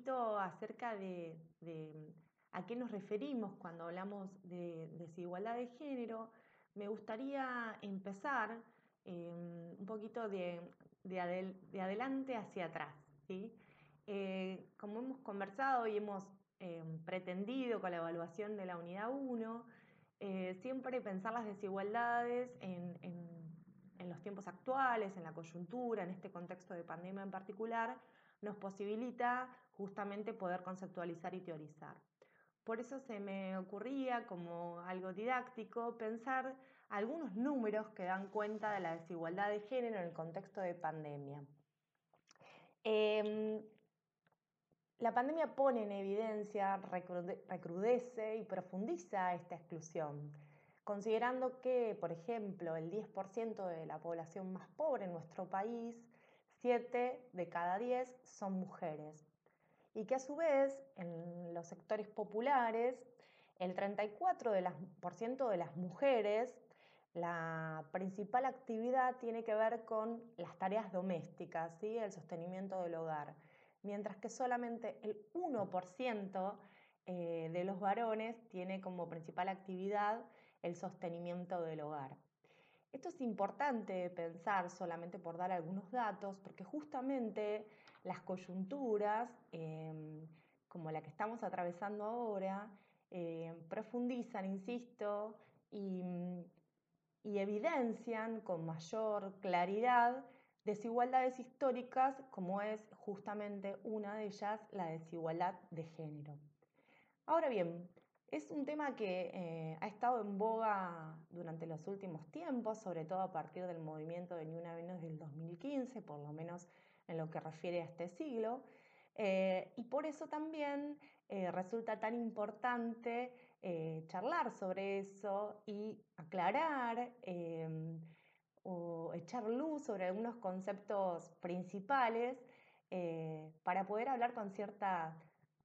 poquito acerca de, a qué nos referimos cuando hablamos de desigualdad de género, me gustaría empezar em, un poquito de, adelante hacia atrás. Eh, como hemos conversado y hemos em, pretendido con la evaluación de la unidad 1, eh, siempre pensar las desigualdades en, los tiempos actuales, en la coyuntura, en este contexto de pandemia en particular, nos posibilita justamente poder conceptualizar y teorizar. Por eso se me ocurría como algo didáctico pensar algunos números que dan cuenta de la desigualdad de género en el contexto de pandemia. Em, la pandemia pone en evidencia, recrudece y profundiza esta exclusión, considerando que, por ejemplo, el 10% de la población más pobre en nuestro país, 7 de cada 10 son mujeres, y que a su vez en los sectores populares, el 34% de las mujeres, la principal actividad tiene que ver con las tareas domésticas, ¿sí? el sostenimiento del hogar mientras que solamente el 1% eh, de los varones tiene como principal actividad el sostenimiento del hogar. Esto es importante pensar solamente por dar algunos datos, porque justamente las coyunturas, em, como la que estamos atravesando ahora, em, profundizan, insisto, y evidencian con mayor claridad desigualdades históricas como es justamente una de ellas la desigualdad de género. Ahora bien, es un tema que eh, ha estado en boga durante los últimos tiempos, sobre todo a partir del movimiento de Ni Una del 2015, por lo menos en lo que refiere a este siglo, eh, y por eso también eh, resulta tan importante charlar sobre eso y aclarar o echar luz sobre algunos conceptos principales para poder hablar con cierta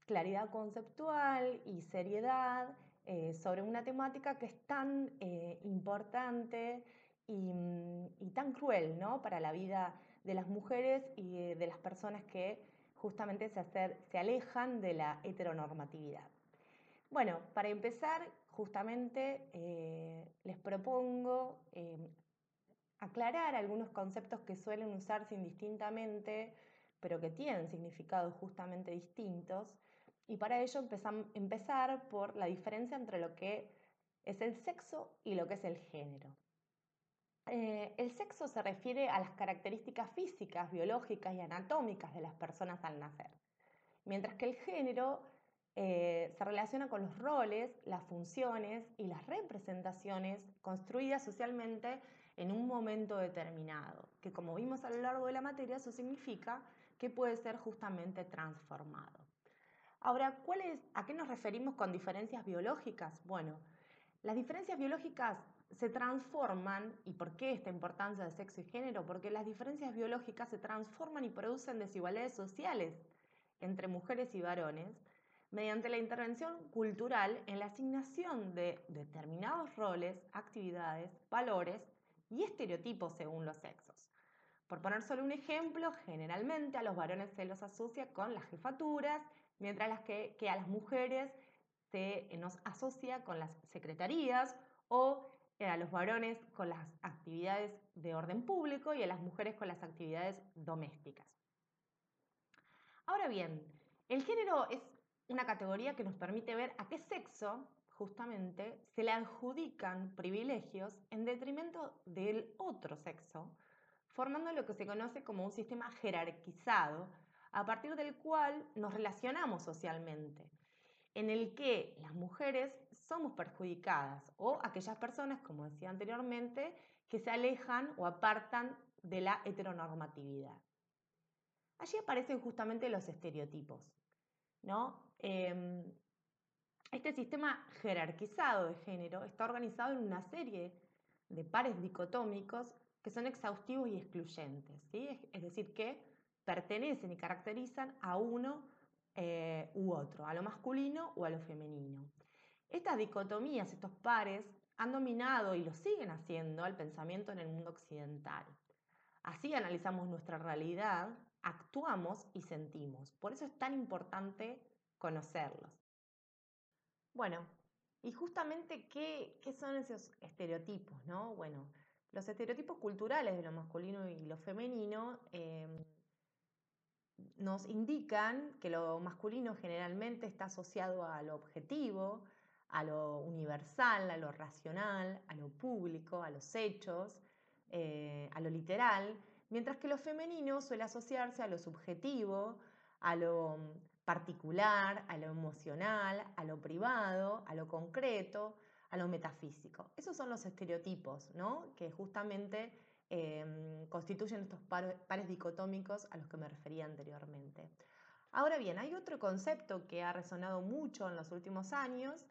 claridad conceptual y seriedad eh, sobre una temática que es tan eh, importante y, tan cruel ¿no? para la vida de las mujeres y de las personas que justamente se alejan de la heteronormatividad. Bueno, para empezar, justamente les propongo aclarar algunos conceptos que suelen usarse indistintamente, pero que tienen significados justamente distintos. Y para ello empezar por la diferencia entre lo que es el sexo y lo que es el género. Eh, el sexo se refiere a las características físicas, biológicas y anatómicas de las personas al nacer, mientras que el género eh, se relaciona con los roles, las funciones y las representaciones construidas socialmente en un momento determinado, que como vimos a lo largo de la materia, eso significa que puede ser justamente transformado. Ahora, ¿a qué nos referimos con diferencias biológicas? Bueno, las diferencias biológicas se transforman, ¿y por qué esta importancia de sexo y género? Porque las diferencias biológicas se transforman y producen desigualdades sociales entre mujeres y varones mediante la intervención cultural en la asignación de determinados roles, actividades, valores y estereotipos según los sexos. Por poner solo un ejemplo, generalmente a los varones se los asocia con las jefaturas, mientras que, a las mujeres se nos asocia con las secretarías o eh, a los varones con las actividades de orden público y a las mujeres con las actividades domésticas. Ahora bien, el género es una categoría que nos permite ver a qué sexo justamente, se le adjudican privilegios en detrimento del otro sexo, formando lo que se conoce como un sistema jerarquizado, a partir del cual nos relacionamos socialmente, en el que las mujeres somos perjudicadas o aquellas personas, como decía anteriormente, que se alejan o apartan de la heteronormatividad. Allí aparecen justamente los estereotipos. ¿no? Em, este sistema jerarquizado de género está organizado en una serie de pares dicotómicos que son exhaustivos y excluyentes, es decir, que pertenecen y caracterizan a uno eh, u otro, a lo masculino o a lo femenino. Estas dicotomías, estos pares, han dominado y lo siguen haciendo al pensamiento en el mundo occidental. Así analizamos nuestra realidad actuamos y sentimos. Por eso es tan importante conocerlos. Bueno, y justamente, ¿qué, son esos estereotipos? ¿no? Bueno, los estereotipos culturales de lo masculino y lo femenino em, nos indican que lo masculino generalmente está asociado a lo objetivo, a lo universal, a lo racional, a lo público, a los hechos, eh, a lo literal, mientras que lo femenino suele asociarse a lo subjetivo, a lo particular, a lo emocional, a lo privado, a lo concreto, a lo metafísico. Esos son los estereotipos ¿no? que justamente em, constituyen estos pares dicotómicos a los que me refería anteriormente. Ahora bien, hay otro concepto que ha resonado mucho en los últimos años,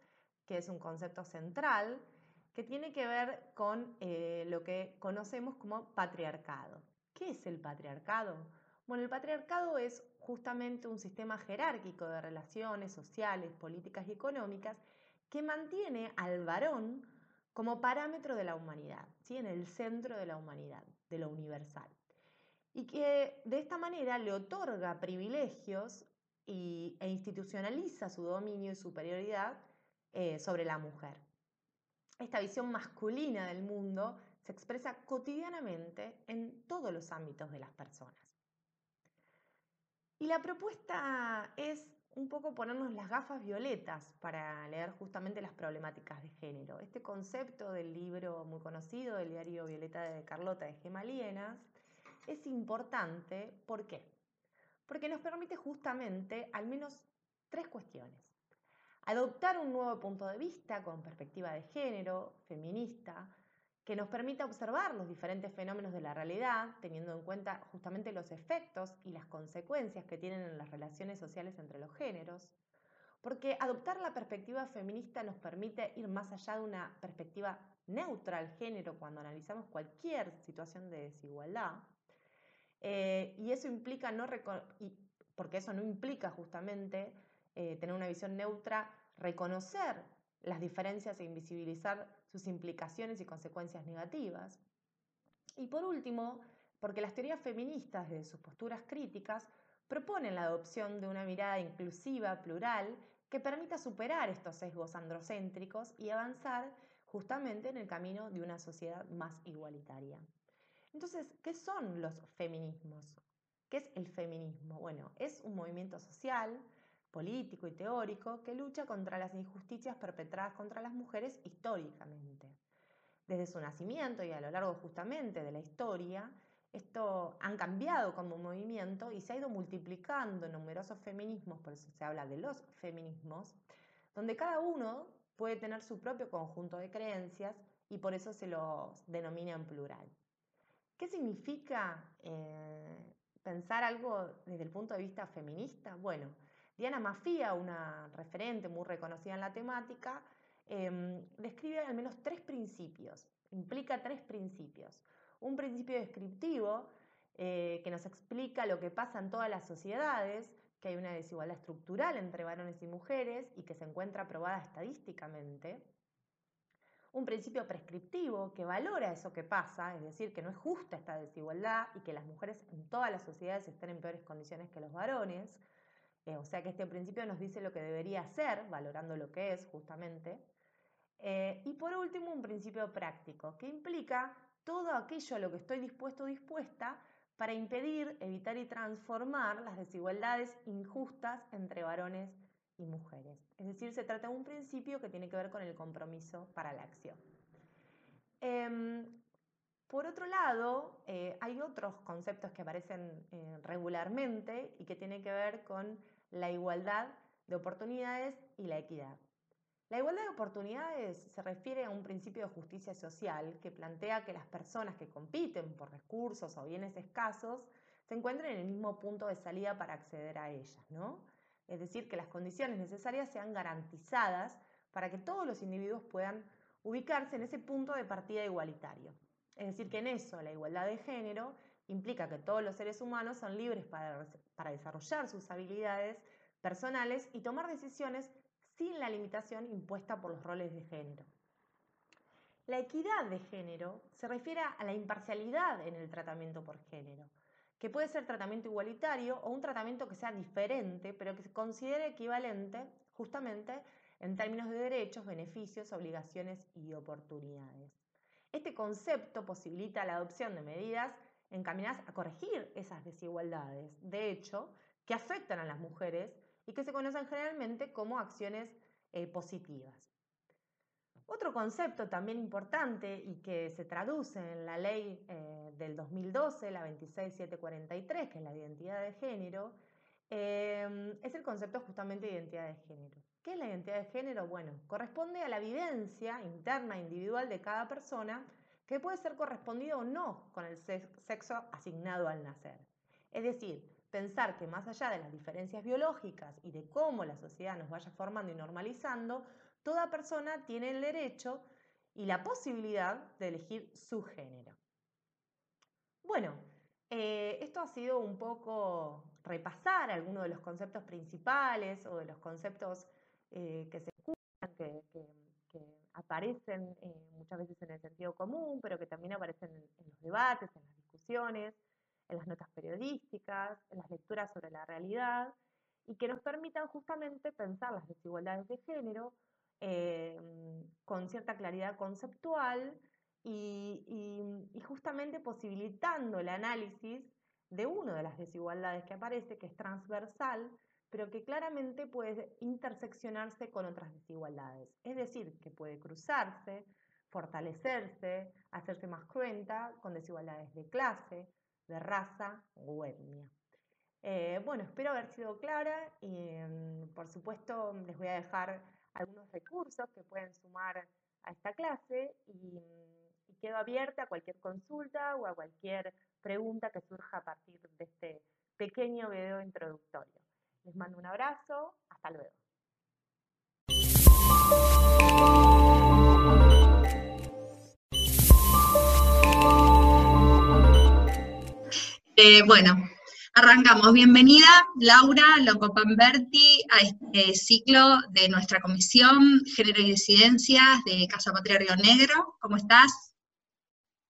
que es un concepto central, que tiene que ver con eh, lo que conocemos como patriarcado. ¿Qué es el patriarcado? Bueno, el patriarcado es justamente un sistema jerárquico de relaciones sociales, políticas y económicas que mantiene al varón como parámetro de la humanidad, ¿sí? en el centro de la humanidad, de lo universal. Y que de esta manera le otorga privilegios e institucionaliza su dominio y superioridad eh, sobre la mujer. Esta visión masculina del mundo se expresa cotidianamente en todos los ámbitos de las personas. Y la propuesta es un poco ponernos las gafas violetas para leer justamente las problemáticas de género. Este concepto del libro muy conocido, del diario Violeta de Carlota de Gemalienas, es importante. ¿Por qué? Porque nos permite justamente al menos tres cuestiones. Adoptar un nuevo punto de vista con perspectiva de género, feminista, que nos permita observar los diferentes fenómenos de la realidad, teniendo en cuenta justamente los efectos y las consecuencias que tienen en las relaciones sociales entre los géneros, porque adoptar la perspectiva feminista nos permite ir más allá de una perspectiva neutra al género cuando analizamos cualquier situación de desigualdad, eh, y eso implica no porque eso no implica justamente eh, tener una visión neutra, reconocer las diferencias e invisibilizar sus implicaciones y consecuencias negativas. Y por último, porque las teorías feministas, desde sus posturas críticas, proponen la adopción de una mirada inclusiva, plural, que permita superar estos sesgos androcéntricos y avanzar justamente en el camino de una sociedad más igualitaria. Entonces, ¿qué son los feminismos? ¿Qué es el feminismo? Bueno, es un movimiento social político y teórico que lucha contra las injusticias perpetradas contra las mujeres históricamente. Desde su nacimiento y a lo largo justamente de la historia, esto han cambiado como movimiento y se ha ido multiplicando numerosos feminismos, por eso se habla de los feminismos, donde cada uno puede tener su propio conjunto de creencias y por eso se los denomina en plural. ¿Qué significa eh, pensar algo desde el punto de vista feminista? Bueno, Diana Mafia, una referente muy reconocida en la temática, em, describe al menos tres principios, implica tres principios. Un principio descriptivo eh, que nos explica lo que pasa en todas las sociedades, que hay una desigualdad estructural entre varones y mujeres y que se encuentra probada estadísticamente. Un principio prescriptivo que valora eso que pasa, es decir, que no es justa esta desigualdad y que las mujeres en todas las sociedades estén en peores condiciones que los varones. Eh, o sea que este principio nos dice lo que debería ser, valorando lo que es justamente. Eh, y por último, un principio práctico, que implica todo aquello a lo que estoy dispuesto o dispuesta para impedir, evitar y transformar las desigualdades injustas entre varones y mujeres. Es decir, se trata de un principio que tiene que ver con el compromiso para la acción. Em, por otro lado, eh, hay otros conceptos que aparecen regularmente y que tienen que ver con la igualdad de oportunidades y la equidad. La igualdad de oportunidades se refiere a un principio de justicia social que plantea que las personas que compiten por recursos o bienes escasos se encuentren en el mismo punto de salida para acceder a ellas, ¿no? Es decir, que las condiciones necesarias sean garantizadas para que todos los individuos puedan ubicarse en ese punto de partida igualitario. Es decir, que en eso la igualdad de género implica que todos los seres humanos son libres para, para desarrollar sus habilidades personales y tomar decisiones sin la limitación impuesta por los roles de género. La equidad de género se refiere a la imparcialidad en el tratamiento por género. que puede ser tratamiento igualitario o un tratamiento que sea diferente, pero que se considere equivalente justamente en términos de derechos, beneficios, obligaciones y oportunidades. Este concepto posibilita la adopción de medidas encaminadas a corregir esas desigualdades, de hecho, que afectan a las mujeres y que se conocen generalmente como acciones eh, positivas. Otro concepto también importante y que se traduce en la ley eh, del 2012, la 26743, que es la identidad de género, eh, es el concepto justamente de identidad de género. ¿Qué es la identidad de género? Bueno, corresponde a la vivencia interna individual de cada persona que puede ser correspondido o no con el sexo asignado al nacer. Es decir, pensar que más allá de las diferencias biológicas y de cómo la sociedad nos vaya formando y normalizando, toda persona tiene el derecho y la posibilidad de elegir su género. Bueno, eh, esto ha sido un poco repasar algunos de los conceptos principales o de los conceptos eh, que se escuchan, aparecen eh, muchas veces en el sentido común, pero que también aparecen en los debates, en las discusiones, en las notas periodísticas, en las lecturas sobre la realidad, y que nos permitan justamente pensar las desigualdades de género Em, con cierta claridad conceptual y, justamente posibilitando el análisis de una de las desigualdades que aparece, que es transversal, pero que claramente puede interseccionarse con otras desigualdades. Es decir, que puede cruzarse, fortalecerse, hacerse más cruenta con desigualdades de clase, de raza o etnia. Eh, bueno, espero haber sido clara y em, por supuesto les voy a dejar algunos recursos que pueden sumar a esta clase y, quedo abierta a cualquier consulta o a cualquier pregunta que surja a partir de este pequeño video introductorio. Les mando un abrazo, hasta luego. Eh, bueno, Arrancamos. Bienvenida, Laura Locopamberti, a este ciclo de nuestra comisión Género y Disidencias de Casa Patria Río Negro. ¿Cómo estás?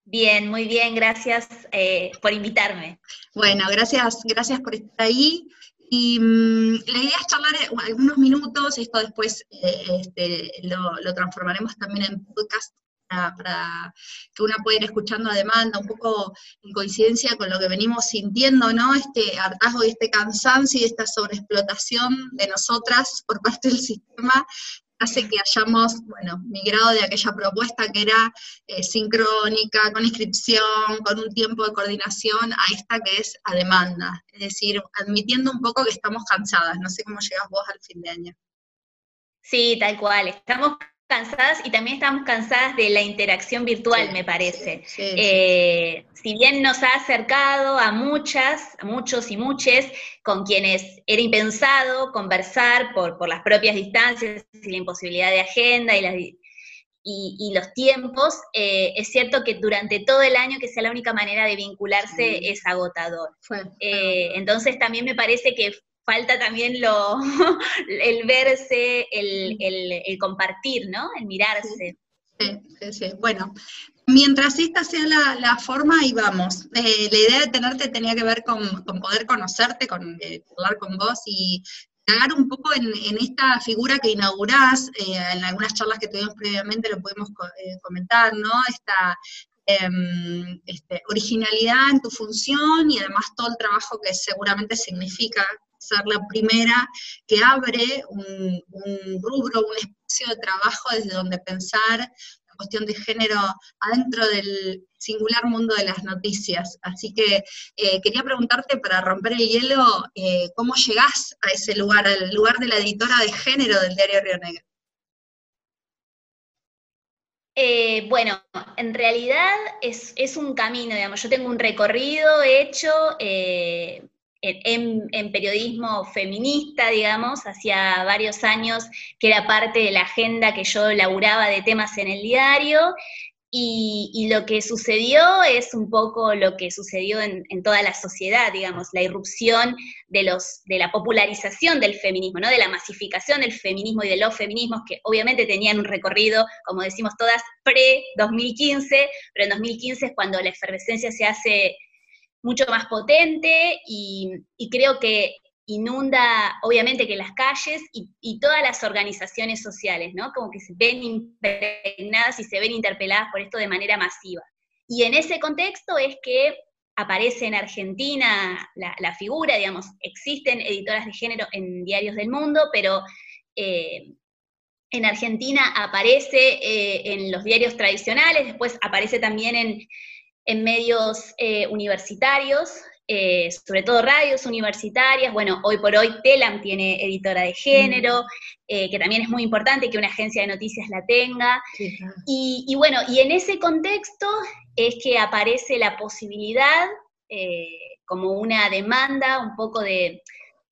Bien, muy bien, gracias eh, por invitarme. Bueno, gracias, gracias por estar ahí. Y mm, la idea es charlar eh, algunos minutos, esto después eh, este, lo, lo, transformaremos también en podcast para, que una pueda ir escuchando a demanda, un poco en coincidencia con lo que venimos sintiendo, ¿no? Este hartazgo y este cansancio y esta sobreexplotación de nosotras por parte del sistema hace que hayamos, bueno, migrado de aquella propuesta que era eh, sincrónica, con inscripción, con un tiempo de coordinación, a esta que es a demanda. Es decir, admitiendo un poco que estamos cansadas. No sé cómo llegas vos al fin de año. Sí, tal cual. Estamos cansadas y también estamos cansadas de la interacción virtual, me parece. Eh, si bien nos ha acercado a muchas, a muchos y muchas, con quienes era impensado conversar por, por las propias distancias y la imposibilidad de agenda y, y, los tiempos, eh, es cierto que durante todo el año que sea la única manera de vincularse es agotador. Eh, entonces también me parece que falta también lo, el verse, el, compartir, ¿no? El mirarse. Sí, sí, sí. Bueno, mientras esta sea la, forma, ahí vamos. Eh, la idea de tenerte tenía que ver con, poder conocerte, con eh, hablar con vos y cagar un poco en, esta figura que inaugurás, eh, en algunas charlas que tuvimos previamente lo podemos comentar, ¿no? Esta em, este, originalidad en tu función y además todo el trabajo que seguramente significa ser la primera que abre un, rubro, un espacio de trabajo desde donde pensar la cuestión de género adentro del singular mundo de las noticias. Así que eh, quería preguntarte para romper el hielo, eh, ¿cómo llegás a ese lugar, al lugar de la editora de género del diario Río Negro? Eh, bueno, en realidad es, un camino, digamos, yo tengo un recorrido hecho en, periodismo feminista, digamos, hacía varios años que era parte de la agenda que yo laburaba de temas en el diario, y, lo que sucedió es un poco lo que sucedió en, toda la sociedad, digamos, la irrupción de, los, de la popularización del feminismo, ¿no? de la masificación del feminismo y de los feminismos que obviamente tenían un recorrido, como decimos todas, pre-2015, pero en 2015 es cuando la efervescencia se hace mucho más potente y, creo que inunda, obviamente, que las calles y, todas las organizaciones sociales, ¿no? Como que se ven impregnadas y se ven interpeladas por esto de manera masiva. Y en ese contexto es que aparece en Argentina la, figura, digamos, existen editoras de género en diarios del mundo, pero eh, en Argentina aparece eh, en los diarios tradicionales, después aparece también en, medios eh, universitarios, sobre todo radios universitarias. Bueno, hoy por hoy Telam tiene editora de género, mm. que también es muy importante que una agencia de noticias la tenga. y, y, bueno, y en ese contexto es que aparece la posibilidad, como una demanda un poco de,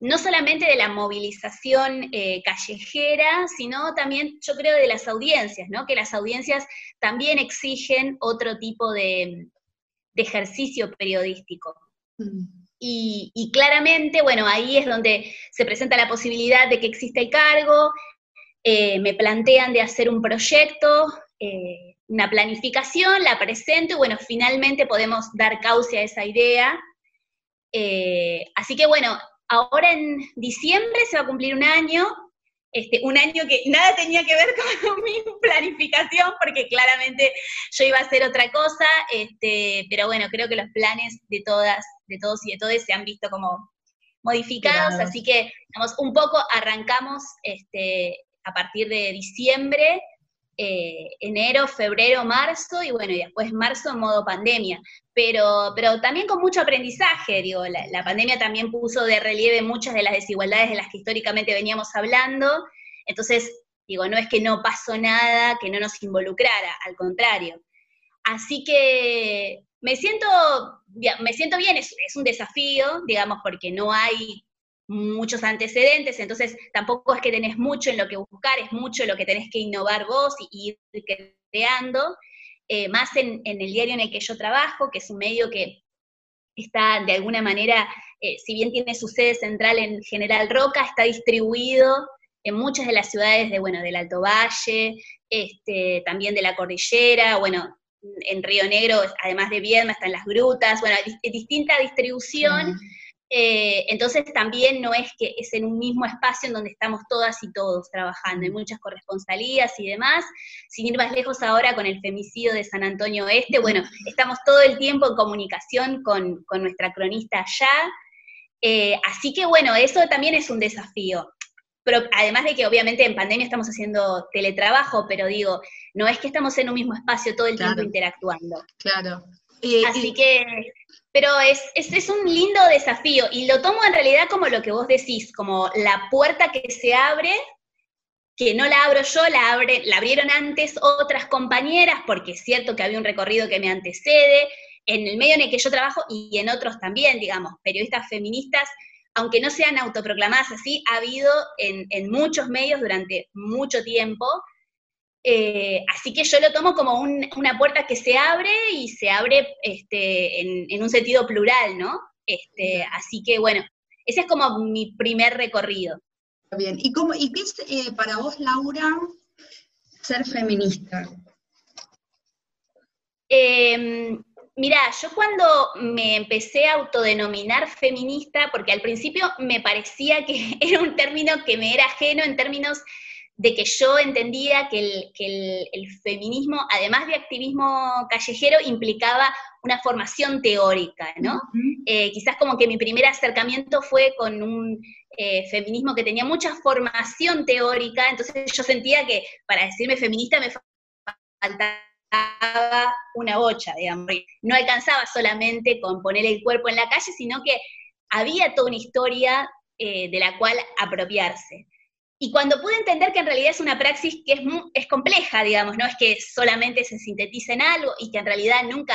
no solamente de la movilización eh, callejera, sino también, yo creo, de las audiencias, ¿no? Que las audiencias también exigen otro tipo de, ejercicio periodístico. Mm. Y, claramente, bueno, ahí es donde se presenta la posibilidad de que exista el cargo, eh, me plantean de hacer un proyecto, eh, una planificación, la presento y bueno, finalmente podemos dar cauce a esa idea. así que bueno, ahora en diciembre se va a cumplir un año, este, un año que nada tenía que ver con mi planificación, porque claramente yo iba a hacer otra cosa, este, pero bueno, creo que los planes de todas, de todos y de todas se han visto como modificados, así que, digamos, un poco arrancamos este, a partir de diciembre eh, enero, febrero, marzo, y bueno, y después marzo en modo pandemia. Pero, pero también con mucho aprendizaje, digo, la, pandemia también puso de relieve muchas de las desigualdades de las que históricamente veníamos hablando, entonces, digo, no es que no pasó nada, que no nos involucrara, al contrario. Así que me siento, me siento bien, es, es un desafío, digamos, porque no hay muchos antecedentes, entonces tampoco es que tenés mucho en lo que buscar, es mucho lo que tenés que innovar vos y, ir creando, eh, más en, el diario en el que yo trabajo, que es un medio que está de alguna manera, eh, si bien tiene su sede central en General Roca, está distribuido en muchas de las ciudades de, bueno, del Alto Valle, este, también de la Cordillera, bueno, en Río Negro, además de Viedma, están las grutas, bueno, distinta distribución. Eh, entonces también no es que es en un mismo espacio en donde estamos todas y todos trabajando, hay muchas corresponsalías y demás. Sin ir más lejos ahora con el femicidio de San Antonio Este, bueno, estamos todo el tiempo en comunicación con, nuestra cronista allá. Eh, así que bueno, eso también es un desafío. Pero además de que obviamente en pandemia estamos haciendo teletrabajo, pero digo, no es que estamos en un mismo espacio todo el tiempo interactuando. Claro. Así que pero es, es, un lindo desafío y lo tomo en realidad como lo que vos decís, como la puerta que se abre, que no la abro yo, la, abre, la abrieron antes otras compañeras, porque es cierto que había un recorrido que me antecede, en el medio en el que yo trabajo y en otros también, digamos, periodistas feministas, aunque no sean autoproclamadas así, ha habido en, en muchos medios durante mucho tiempo, eh, así que yo lo tomo como una puerta que se abre y se abre este, en, un sentido plural, ¿no? Este, así que bueno, ese es como mi primer recorrido. Bien, ¿y, cómo, y qué es eh, para vos, Laura, ser feminista? Em, mira, yo cuando me empecé a autodenominar feminista, porque al principio me parecía que era un término que me era ajeno en términos de que yo entendía que el, feminismo, además de activismo callejero, implicaba una formación teórica, ¿no? Eh, quizás como que mi primer acercamiento fue con un eh, feminismo que tenía mucha formación teórica, entonces yo sentía que para decirme feminista me faltaba una bocha, digamos. No alcanzaba solamente con poner el cuerpo en la calle, sino que había toda una historia eh, de la cual apropiarse. Y cuando pude entender que en realidad es una praxis que es, es compleja, digamos, no es que solamente se sintetice en algo y que en realidad nunca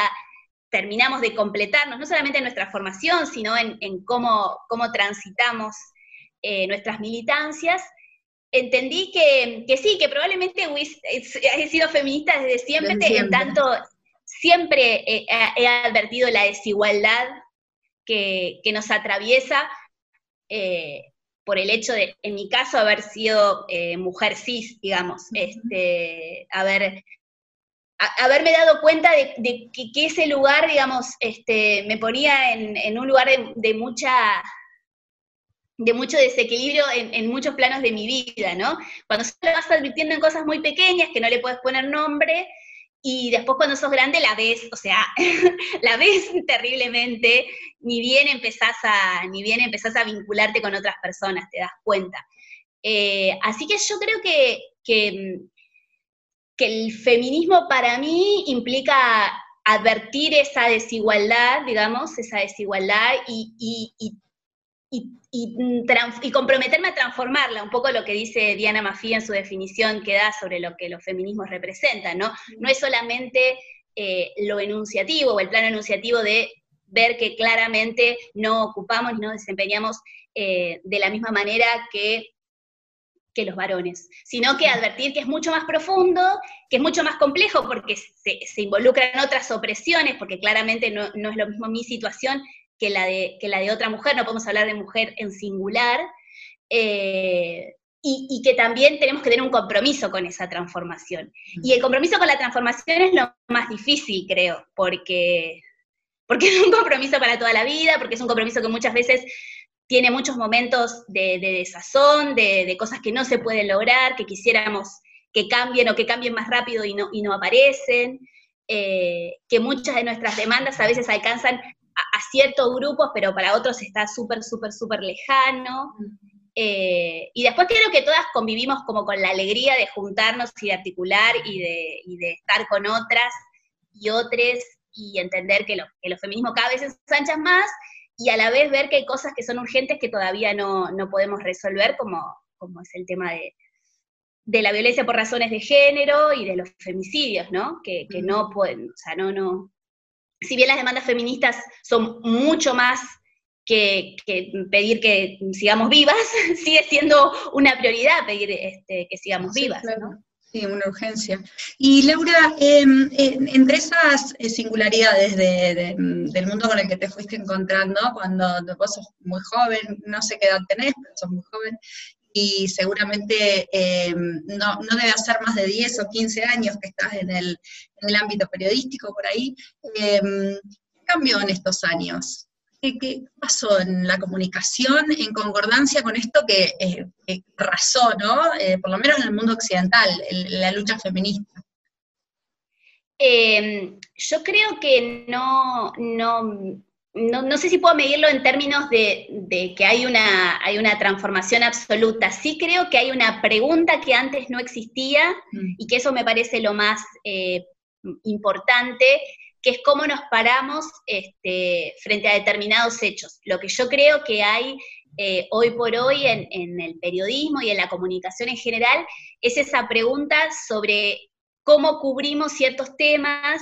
terminamos de completarnos, no solamente en nuestra formación, sino en, cómo, cómo, transitamos eh, nuestras militancias, entendí que, sí, que probablemente he sido feminista desde siempre, en tanto siempre he, advertido la desigualdad que, nos atraviesa. Eh, por el hecho de, en mi caso, haber sido eh, mujer cis, digamos, este, haber haberme dado cuenta de, que, ese lugar, digamos, este, me ponía en, un lugar de, mucha de mucho desequilibrio en, muchos planos de mi vida, ¿no? Cuando se lo vas advirtiendo en cosas muy pequeñas que no le puedes poner nombre, y después cuando sos grande la ves, o sea, la ves terriblemente, ni bien empezás a, ni bien empezás a vincularte con otras personas, te das cuenta. Eh, así que yo creo que, que, el feminismo para mí implica advertir esa desigualdad, digamos, esa desigualdad y, y, comprometerme a transformarla, un poco lo que dice Diana Mafia en su definición que da sobre lo que los feminismos representan, ¿no? No es solamente eh, lo enunciativo o el plano enunciativo de ver que claramente no ocupamos y no desempeñamos eh, de la misma manera que, que los varones, sino que advertir que es mucho más profundo, que es mucho más complejo porque se, se involucran otras opresiones, porque claramente no, no es lo mismo mi situación que la de, que la de otra mujer, no podemos hablar de mujer en singular, eh, y, que también tenemos que tener un compromiso con esa transformación. Y el compromiso con la transformación es lo más difícil, creo, porque, porque es un compromiso para toda la vida, porque es un compromiso que muchas veces tiene muchos momentos de, desazón, de, cosas que no se pueden lograr, que quisiéramos que cambien o que cambien más rápido y no, y no aparecen, eh, que muchas de nuestras demandas a veces alcanzan a, ciertos grupos, pero para otros está súper, súper, súper lejano. Eh, y después creo que todas convivimos como con la alegría de juntarnos y de articular y de, y de estar con otras y otros y entender que, lo, que los feminismos cada vez se ensanchan más y a la vez ver que hay cosas que son urgentes que todavía no, no podemos resolver, como, como es el tema de, de, la violencia por razones de género y de los femicidios, ¿no? Que, que no pueden, o sea, no, no, si bien las demandas feministas son mucho más que, pedir que sigamos vivas, sigue siendo una prioridad pedir este, que sigamos vivas. Sí, una urgencia. Y Laura, em, entre esas eh, singularidades del mundo con el que te fuiste encontrando, cuando vos sos muy joven, no sé qué edad tenés, pero sos muy joven, y seguramente eh, no, debe hacer más de 10 o 15 años que estás en el, ámbito periodístico por ahí. Eh, ¿Qué cambió en estos años? ¿Qué, pasó en la comunicación en concordancia con esto que, eh, razó, ¿no? por lo menos en el mundo occidental, la lucha feminista? yo creo que no, no, no, sé si puedo medirlo en términos de, que hay una, hay una transformación absoluta. Sí creo que hay una pregunta que antes no existía mm. y que eso me parece lo más eh, importante, que es cómo nos paramos este, frente a determinados hechos. Lo que yo creo que hay eh, hoy por hoy en, en el periodismo y en la comunicación en general es esa pregunta sobre cómo cubrimos ciertos temas,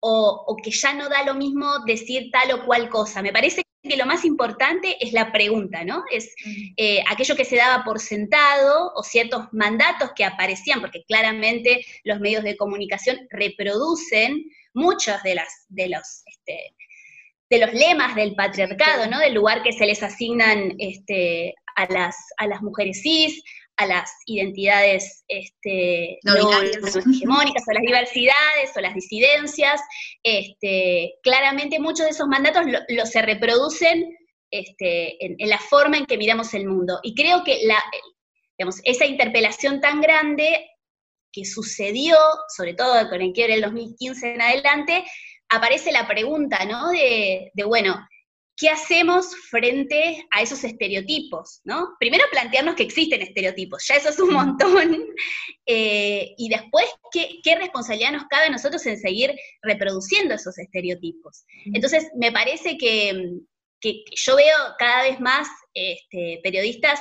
o, que ya no da lo mismo decir tal o cual cosa. Me parece que lo más importante es la pregunta, ¿no? Es eh, aquello que se daba por sentado o ciertos mandatos que aparecían, porque claramente los medios de comunicación reproducen muchos de, las, de los... Este, de los lemas del patriarcado, ¿no? Del lugar que se les asignan este, a, las, a las mujeres cis, a las identidades este, no, hegemónicas o las diversidades o las disidencias. Este, claramente muchos de esos mandatos lo, se reproducen este, en, la forma en que miramos el mundo. Y creo que la, esa interpelación tan grande que sucedió, sobre todo con el quiebre del 2015 en adelante, aparece la pregunta, ¿no? De, de bueno, ¿qué hacemos frente a esos estereotipos? ¿no? Primero plantearnos que existen estereotipos, ya eso es un montón, eh, y después ¿qué, responsabilidad nos cabe a nosotros en seguir reproduciendo esos estereotipos. Entonces, me parece que, yo veo cada vez más este, periodistas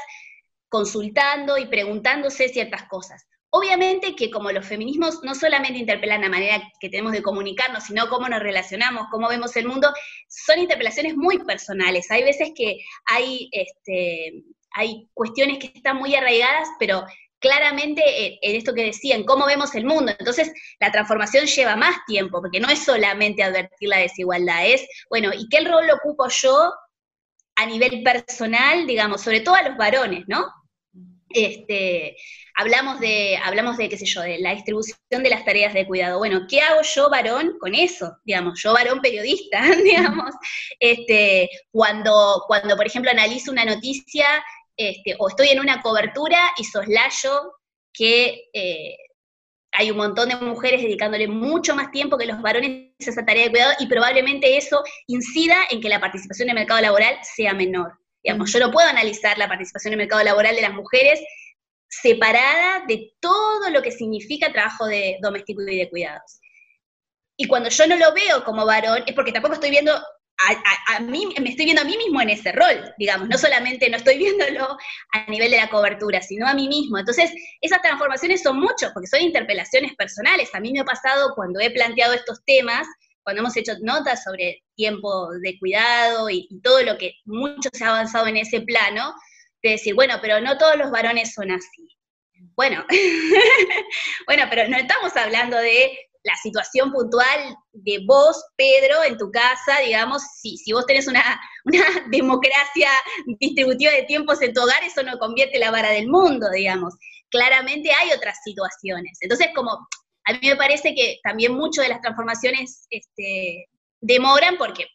consultando y preguntándose ciertas cosas. Obviamente que como los feminismos no solamente interpelan la manera que tenemos de comunicarnos, sino cómo nos relacionamos, cómo vemos el mundo, son interpelaciones muy personales. Hay veces que hay, este, hay cuestiones que están muy arraigadas, pero claramente eh, en esto que decían, cómo vemos el mundo. Entonces, la transformación lleva más tiempo, porque no es solamente advertir la desigualdad, es, bueno, ¿y qué rol ocupo yo a nivel personal, digamos, sobre todo a los varones, ¿no? Este, hablamos de, hablamos de, qué sé yo, de la distribución de las tareas de cuidado. Bueno, ¿qué hago yo, varón, con eso? Digamos, yo, varón periodista, digamos, este, cuando, cuando, por ejemplo, analizo una noticia este, o estoy en una cobertura y soslayo que eh, hay un montón de mujeres dedicándole mucho más tiempo que los varones a esa tarea de cuidado y probablemente eso incida en que la participación en el mercado laboral sea menor. Digamos, yo no puedo analizar la participación en el mercado laboral de las mujeres separada de todo lo que significa trabajo de doméstico y de cuidados. Y cuando yo no lo veo como varón, es porque tampoco estoy viendo a, mí, me estoy viendo a mí mismo en ese rol, digamos, no solamente no estoy viéndolo a nivel de la cobertura, sino a mí mismo. Entonces, esas transformaciones son muchos, porque son interpelaciones personales. A mí me ha pasado cuando he planteado estos temas, cuando hemos hecho notas sobre tiempo de cuidado y, todo lo que mucho se ha avanzado en ese plano, de decir, bueno, pero no todos los varones son así. Bueno, bueno, pero no estamos hablando de la situación puntual de vos, Pedro, en tu casa, digamos, si, vos tenés una, una, democracia distributiva de tiempos en tu hogar, eso no convierte la vara del mundo, digamos. Claramente hay otras situaciones. Entonces, como a mí me parece que también mucho de las transformaciones este, demoran porque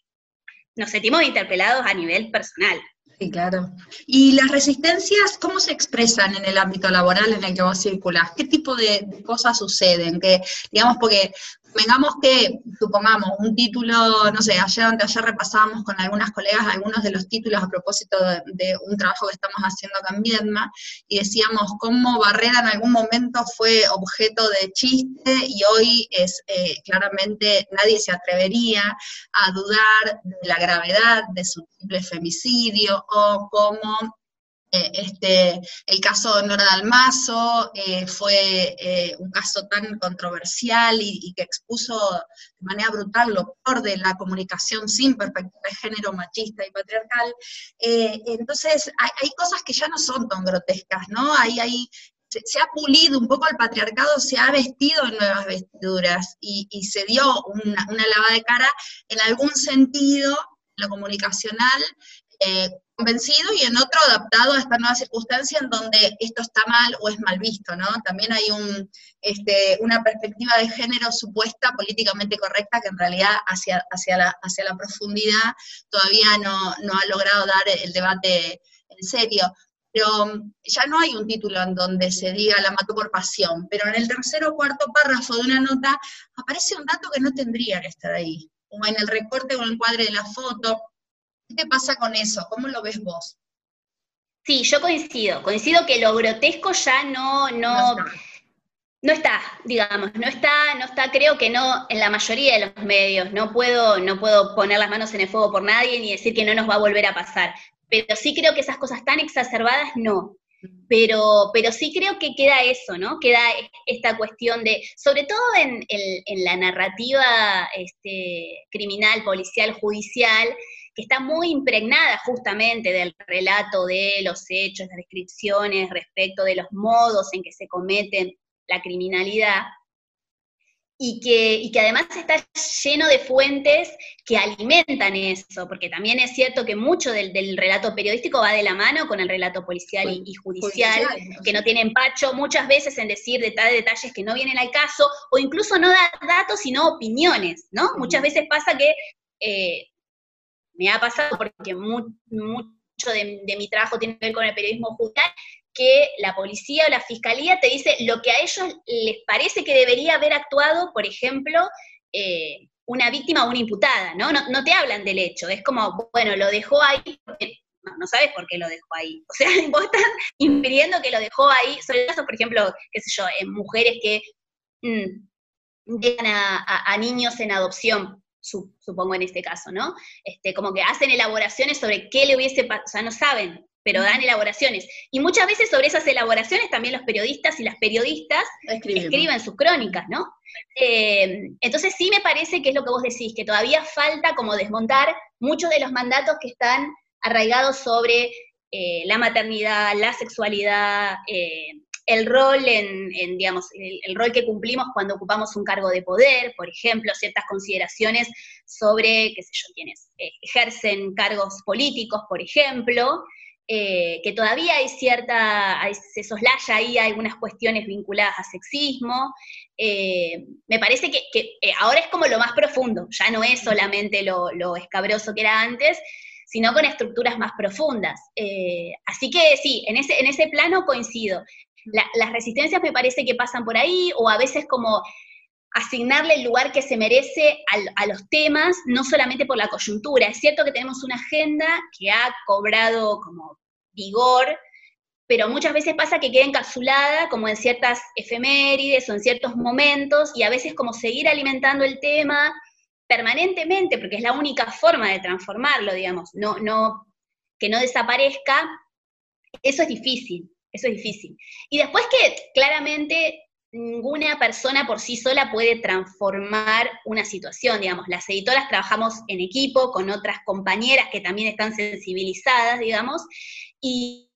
nos sentimos interpelados a nivel personal. Sí, claro. ¿Y las resistencias cómo se expresan en el ámbito laboral en el que vos circulás? ¿Qué tipo de cosas suceden? Que, digamos, porque Vengamos que, supongamos, un título, no sé, ayer ayer repasábamos con algunas colegas algunos de los títulos a propósito de, un trabajo que estamos haciendo acá en Viedma, y decíamos cómo Barrera en algún momento fue objeto de chiste y hoy es eh, claramente nadie se atrevería a dudar de la gravedad de su triple femicidio o cómo eh, este, el caso de Nora Dalmazo eh, fue eh, un caso tan controversial y, que expuso de manera brutal lo peor de la comunicación sin perspectiva de género machista y patriarcal. entonces, hay, cosas que ya no son tan grotescas, ¿no? Hay, se, ha pulido un poco el patriarcado, se ha vestido en nuevas vestiduras y, se dio una, una lavada de cara en algún sentido, lo comunicacional, convencido y en otro adaptado a esta nueva circunstancia en donde esto está mal o es mal visto, ¿no? También hay un, este, una perspectiva de género supuesta políticamente correcta que en realidad hacia, hacia, la, hacia la profundidad todavía no, no ha logrado dar el debate en serio. Pero um, ya no hay un título en donde se diga la mató por pasión, pero en el tercer o cuarto párrafo de una nota aparece un dato que no tendría que estar ahí, o en el recorte o el encuadre de la foto, ¿Qué pasa con eso? ¿Cómo lo ves vos? Sí, yo coincido. Coincido que lo grotesco ya no, no, no está. digamos, no está, no está, creo que no en la mayoría de los medios. No puedo, no puedo poner las manos en el fuego por nadie ni decir que no nos va a volver a pasar. Pero sí creo que esas cosas tan exacerbadas no. Pero, pero sí creo que queda eso, ¿no? Queda esta cuestión de, sobre todo en, en la narrativa este, criminal, policial, judicial, que está muy impregnada justamente del relato de los hechos, las descripciones respecto de los modos en que se cometen la criminalidad, y que, y que, además está lleno de fuentes que alimentan eso, porque también es cierto que mucho del, relato periodístico va de la mano con el relato policial y, judicial, que no tiene empacho muchas veces en decir detalles, detalles que no vienen al caso, o incluso no da datos, sino opiniones, ¿no? Muchas veces pasa que eh, me ha pasado porque mucho de, mi trabajo tiene que ver con el periodismo judicial, que la policía o la fiscalía te dice lo que a ellos les parece que debería haber actuado, por ejemplo, eh, una víctima o una imputada, ¿no? ¿no? te hablan del hecho, es como, bueno, lo dejó ahí, no, sabes por qué lo dejó ahí. O sea, vos estás impidiendo que lo dejó ahí, sobre casos, por ejemplo, qué sé yo, en mujeres que mm, dejan a, niños en adopción supongo en este caso, ¿no? Este, como que hacen elaboraciones sobre qué le hubiese pasado, o sea, no saben, pero dan elaboraciones. Y muchas veces sobre esas elaboraciones también los periodistas y las periodistas escriben sus crónicas, ¿no? Eh, entonces sí me parece que es lo que vos decís, que todavía falta como desmontar muchos de los mandatos que están arraigados sobre eh, la maternidad, la sexualidad, eh, el rol en, digamos, el, rol que cumplimos cuando ocupamos un cargo de poder, por ejemplo, ciertas consideraciones sobre, qué sé yo, quienes eh, ejercen cargos políticos, por ejemplo, eh, que todavía hay cierta, se soslaya ahí algunas cuestiones vinculadas a sexismo. Eh, me parece que, ahora es como lo más profundo, ya no es solamente lo, escabroso que era antes, sino con estructuras más profundas. así que sí, en ese, en ese plano coincido. Las resistencias me parece que pasan por ahí, o a veces como asignarle el lugar que se merece a, los temas, no solamente por la coyuntura. Es cierto que tenemos una agenda que ha cobrado como vigor, pero muchas veces pasa que queda encapsulada como en ciertas efemérides o en ciertos momentos y a veces como seguir alimentando el tema permanentemente, porque es la única forma de transformarlo, digamos, no, no, que no desaparezca, eso es difícil, eso es difícil. Y después que claramente ninguna persona por sí sola puede transformar una situación, digamos, las editoras trabajamos en equipo con otras compañeras que también están sensibilizadas, digamos, y,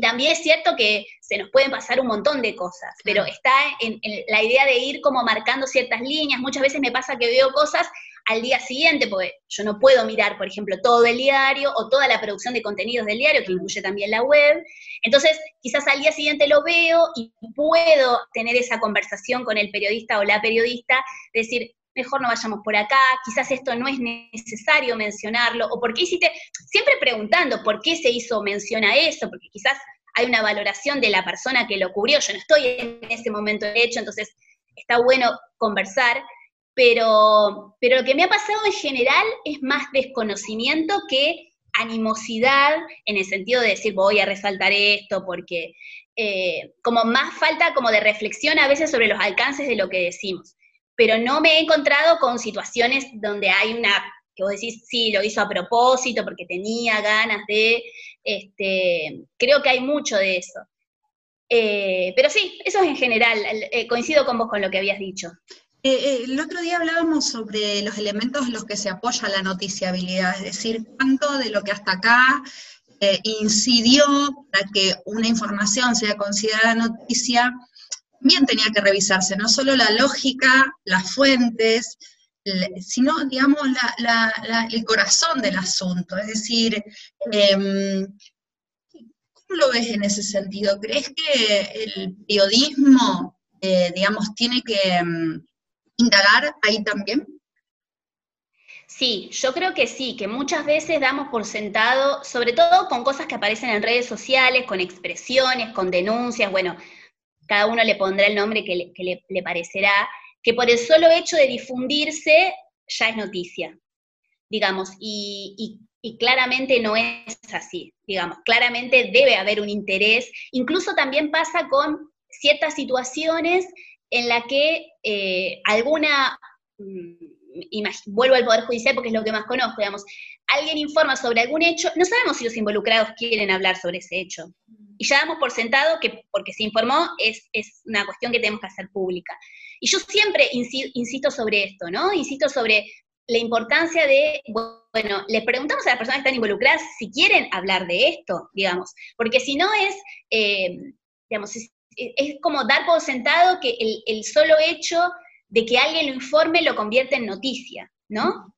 también es cierto que se nos pueden pasar un montón de cosas, pero está en, la idea de ir como marcando ciertas líneas, muchas veces me pasa que veo cosas al día siguiente, porque yo no puedo mirar, por ejemplo, todo el diario o toda la producción de contenidos del diario, que incluye también la web. Entonces, quizás al día siguiente lo veo y puedo tener esa conversación con el periodista o la periodista, decir, mejor no vayamos por acá, quizás esto no es necesario mencionarlo, o por qué hiciste, siempre preguntando por qué se hizo mención a eso, porque quizás hay una valoración de la persona que lo cubrió, yo no estoy en ese momento de hecho, entonces está bueno conversar, pero, pero lo que me ha pasado en general es más desconocimiento que animosidad en el sentido de decir voy a resaltar esto porque eh, como más falta como de reflexión a veces sobre los alcances de lo que decimos. Pero no me he encontrado con situaciones donde hay una, que vos decís, sí, lo hizo a propósito porque tenía ganas de, este, creo que hay mucho de eso. Eh, pero sí, eso es en general, eh, coincido con vos con lo que habías dicho. Eh, eh, el otro día hablábamos sobre los elementos en los que se apoya la noticiabilidad, es decir, cuánto de lo que hasta acá eh, incidió para que una información sea considerada noticia, bien tenía que revisarse, no solo la lógica, las fuentes, sino, digamos, el corazón del asunto. Es decir, em, ¿cómo lo ves en ese sentido? ¿Crees que el periodismo, digamos, tiene que em, indagar ahí también? Sí, yo creo que sí, que muchas veces damos por sentado, sobre todo con cosas que aparecen en redes sociales, con expresiones, con denuncias, bueno, cada uno le pondrá el nombre que le, parecerá, que por el solo hecho de difundirse ya es noticia, digamos, y, y claramente no es así, digamos, claramente debe haber un interés, incluso también pasa con ciertas situaciones en la que eh, alguna, mm, vuelvo al Poder Judicial porque es lo que más conozco, digamos, alguien informa sobre algún hecho, no sabemos si los involucrados quieren hablar sobre ese hecho. Y ya damos por sentado que porque se informó es, una cuestión que tenemos que hacer pública. Y yo siempre insisto sobre esto, ¿no? Insisto sobre la importancia de, bueno, les preguntamos a las personas que están involucradas si quieren hablar de esto, digamos, porque si no es, eh, digamos, es como dar por sentado que el, solo hecho de que alguien lo informe lo convierte en noticia, ¿no?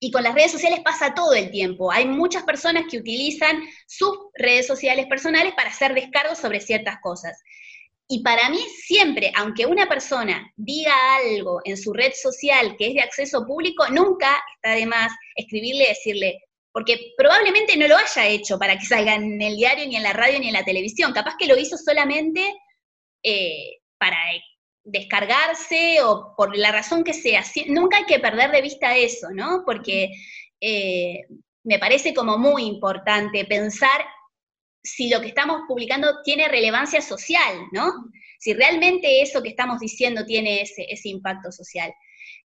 Y con las redes sociales pasa todo el tiempo. Hay muchas personas que utilizan sus redes sociales personales para hacer descargos sobre ciertas cosas. Y para mí siempre, aunque una persona diga algo en su red social que es de acceso público, nunca está de más escribirle y decirle, porque probablemente no lo haya hecho para que salga en el diario, ni en la radio, ni en la televisión, capaz que lo hizo solamente eh, para descargarse o por la razón que sea. Nunca hay que perder de vista eso, ¿no? Porque eh, me parece como muy importante pensar si lo que estamos publicando tiene relevancia social, ¿no? Si realmente eso que estamos diciendo tiene ese, impacto social.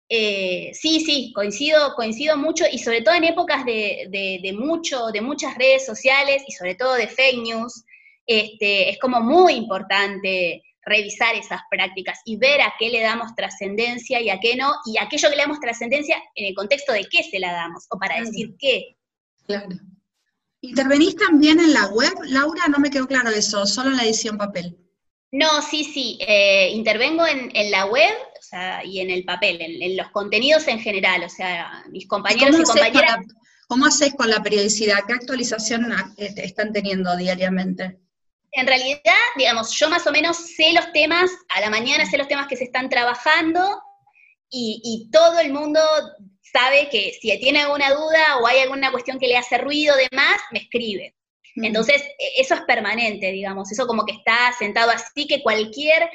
Eh, sí, sí, coincido, coincido mucho y sobre todo en épocas de, mucho, de muchas redes sociales y sobre todo de fake news, este, es como muy importante revisar esas prácticas y ver a qué le damos trascendencia y a qué no, y aquello que le damos trascendencia en el contexto de qué se la damos, o para decir qué. Claro. ¿Intervenís también en la web, Laura? No me quedó claro eso, solo en la edición papel. No, sí, sí, eh, intervengo en, la web y en el papel, en, los contenidos en general, o sea, mis compañeros y, compañeras... ¿Cómo haces con la periodicidad? ¿Qué actualización eh, están teniendo diariamente? En realidad, digamos, yo más o menos sé los temas, a la mañana sé los temas que se están trabajando y, todo el mundo sabe que si tiene alguna duda o hay alguna cuestión que le hace ruido, demás, me escribe. Entonces, e, eso es permanente, digamos, eso como que está sentado así que cualquier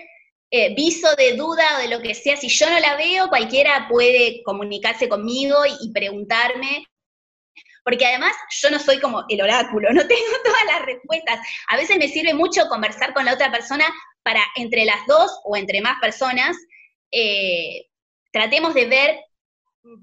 eh, viso de duda o de lo que sea, si yo no la veo, cualquiera puede comunicarse conmigo y, preguntarme. Porque además yo no soy como el oráculo, no tengo todas las respuestas. A veces me sirve mucho conversar con la otra persona para entre las dos o entre más personas, eh, tratemos de ver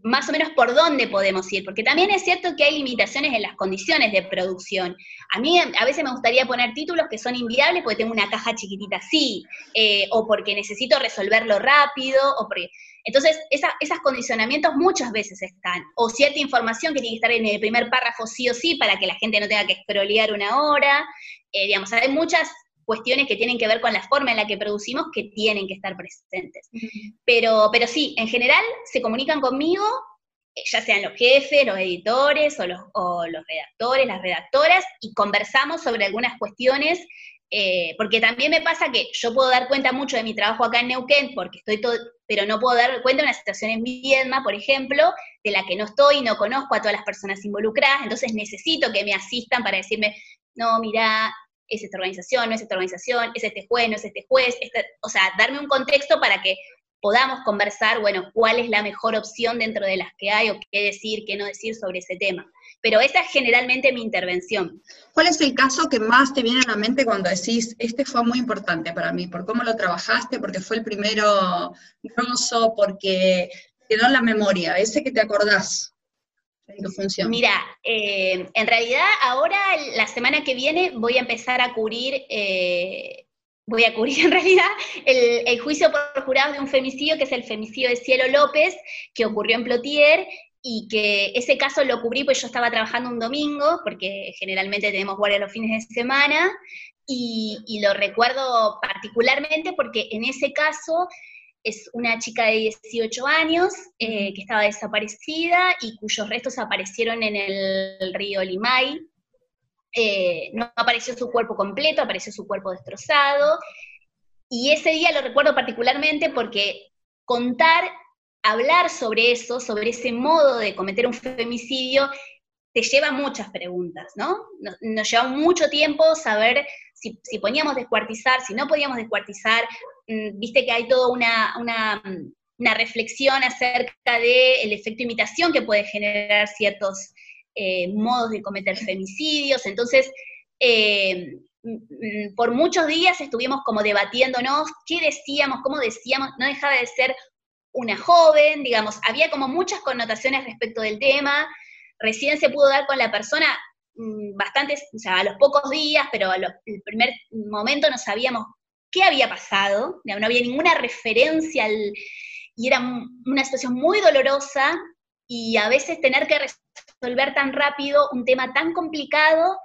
más o menos por dónde podemos ir, porque también es cierto que hay limitaciones en las condiciones de producción. A mí a veces me gustaría poner títulos que son inviables porque tengo una caja chiquitita así, eh, o porque necesito resolverlo rápido, o porque... Entonces, esos condicionamientos muchas veces están, o cierta información que tiene que estar en el primer párrafo sí o sí para que la gente no tenga que scrollear una hora, eh, digamos, hay muchas cuestiones que tienen que ver con la forma en la que producimos que tienen que estar presentes. Pero, pero sí, en general se comunican conmigo, eh, ya sean los jefes, los editores o los, los redactores, las redactoras, y conversamos sobre algunas cuestiones eh, porque también me pasa que yo puedo dar cuenta mucho de mi trabajo acá en Neuquén, porque estoy todo, pero no puedo dar cuenta de una situación en Viedma, por ejemplo, de la que no estoy, no conozco a todas las personas involucradas, entonces necesito que me asistan para decirme, no, mira, es esta organización, no es esta organización, es este juez, no es este juez, o sea, darme un contexto para que podamos conversar, bueno, cuál es la mejor opción dentro de las que hay o qué decir, qué no decir sobre ese tema. Pero esa es generalmente mi intervención. ¿Cuál es el caso que más te viene a la mente cuando decís, este fue muy importante para mí, por cómo lo trabajaste, porque fue el primero grosso, porque quedó en la memoria, ese que te acordás? función? Mira, eh, en realidad ahora, la semana que viene, voy a empezar a cubrir, eh, voy a cubrir en realidad el, juicio por jurado de un femicidio, que es el femicidio de Cielo López, que ocurrió en Plotier, y que ese caso lo cubrí pues yo estaba trabajando un domingo, porque generalmente tenemos guardia los fines de semana, y, y lo recuerdo particularmente porque en ese caso es una chica de 18 años eh, que estaba desaparecida y cuyos restos aparecieron en el río Limay. Eh, no apareció su cuerpo completo, apareció su cuerpo destrozado. Y ese día lo recuerdo particularmente porque contar, hablar sobre eso, sobre ese modo de cometer un femicidio, te lleva muchas preguntas, ¿no? Nos, lleva mucho tiempo saber si, si poníamos descuartizar, si no podíamos descuartizar, Mm, viste que hay toda una, reflexión acerca del efecto imitación que puede generar ciertos eh, modos de cometer femicidios. Entonces, eh, mm, por muchos días estuvimos como debatiéndonos qué decíamos, cómo decíamos, no dejaba de ser una joven, digamos, había como muchas connotaciones respecto del tema, recién se pudo dar con la persona mm, bastantes, o sea, a los pocos días, pero al primer momento no sabíamos qué había pasado, no había ninguna referencia y era una situación muy dolorosa y a veces tener que resolver tan rápido un tema tan complicado,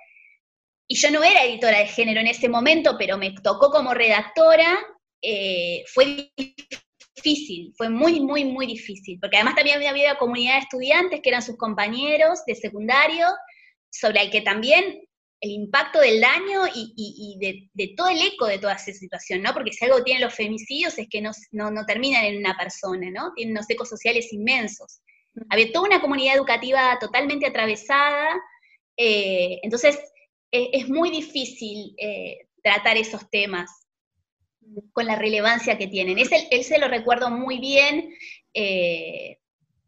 y yo no era editora de género en ese momento, pero me tocó como redactora, eh, fue difícil, fue muy, muy, muy difícil, porque además también había comunidad de estudiantes que eran sus compañeros de secundario, sobre el que también el impacto del daño y, de, todo el eco de toda esa situación, ¿no? Porque si algo tienen los femicidios es que no, terminan en una persona, ¿no? Tienen unos ecos sociales inmensos. Había toda una comunidad educativa totalmente atravesada, eh, entonces e, es, muy difícil eh, tratar esos temas con la relevancia que tienen. Ese, él se lo recuerdo muy bien, eh,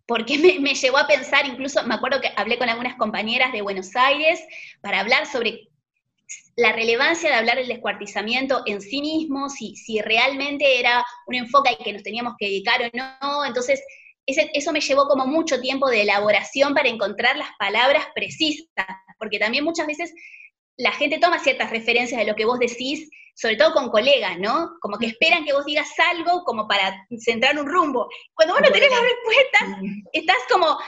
porque me, llevó a pensar, incluso me acuerdo que hablé con algunas compañeras de Buenos Aires para hablar sobre la relevancia de hablar del descuartizamiento en sí mismo, si realmente era un enfoque al que nos teníamos que dedicar o no. Entonces, eso me llevó como mucho tiempo de elaboración para encontrar las palabras precisas, porque también muchas veces la gente toma ciertas referencias de lo que vos decís sobre todo con colegas, ¿no? Como que esperan que vos digas algo como para centrar un rumbo. Cuando vos no tenés la respuesta, estás como,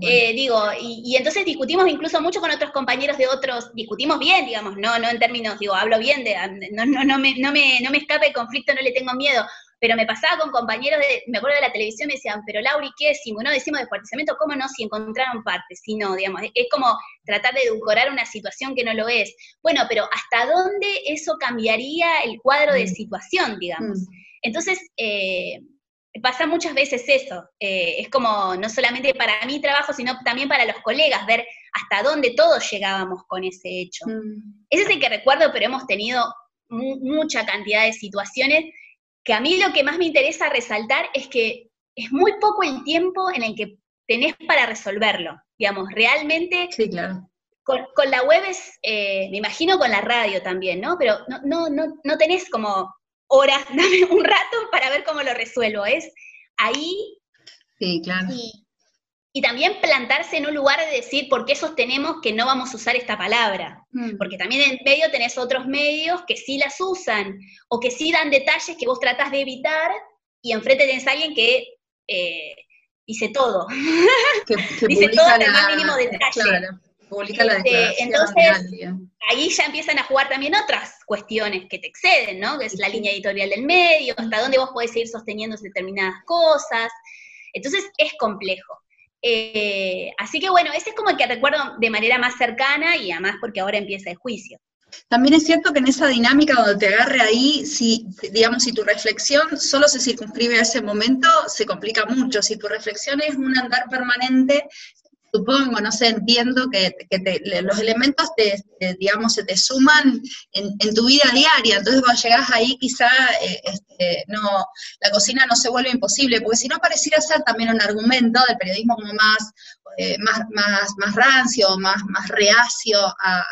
eh, digo, y, entonces discutimos incluso mucho con otros compañeros de otros, discutimos bien, digamos, no, no en términos, digo, hablo bien, de, no, no, no, me, no, me, no me escape el conflicto, no le tengo miedo, pero me pasaba con compañeros, de, me acuerdo de la televisión, me decían, pero Lauri, ¿qué decimos? No decimos descuartizamiento, ¿cómo no? Si encontraron partes, si no, digamos, es como tratar de edulcorar una situación que no lo es. Bueno, pero ¿hasta dónde eso cambiaría el cuadro de mm. situación, digamos? Mm. Entonces, eh, pasa muchas veces eso. Eh, es como no solamente para mi trabajo, sino también para los colegas, ver hasta dónde todos llegábamos con ese hecho. Mm. Ese es el que recuerdo, pero hemos tenido mucha cantidad de situaciones que a mí lo que más me interesa resaltar es que es muy poco el tiempo en el que tenés para resolverlo. Digamos, realmente sí, claro. con, la web es, eh, me imagino con la radio también, ¿no? Pero no, no, no, no tenés como horas, dame un rato para ver cómo lo resuelvo. Es ahí. Sí, claro. Y, también plantarse en un lugar de decir por qué sostenemos que no vamos a usar esta palabra. Mm. Porque también en medio tenés otros medios que sí las usan o que sí dan detalles que vos tratás de evitar y enfrente tenés a alguien que eh, dice todo. dice todo hasta el más mínimo detalle. Publica la este, entonces, ahí ya empiezan a jugar también otras cuestiones que te exceden, ¿no? Que es la línea editorial del medio, hasta dónde vos podés seguir sosteniendo determinadas cosas. Entonces, es complejo. Eh, así que bueno, ese es como el que recuerdo de manera más cercana y además porque ahora empieza el juicio. También es cierto que en esa dinámica donde te agarre ahí, si, digamos, si tu reflexión solo se circunscribe a ese momento, se complica mucho. Si tu reflexión es un andar permanente, supongo, no sé, entiendo que, los elementos, te, digamos, se te suman en, tu vida diaria, entonces cuando llegas ahí quizá eh, este, no, la cocina no se vuelve imposible, porque si no pareciera ser también un argumento del periodismo como más, eh, más, más, más rancio, más, más reacio a,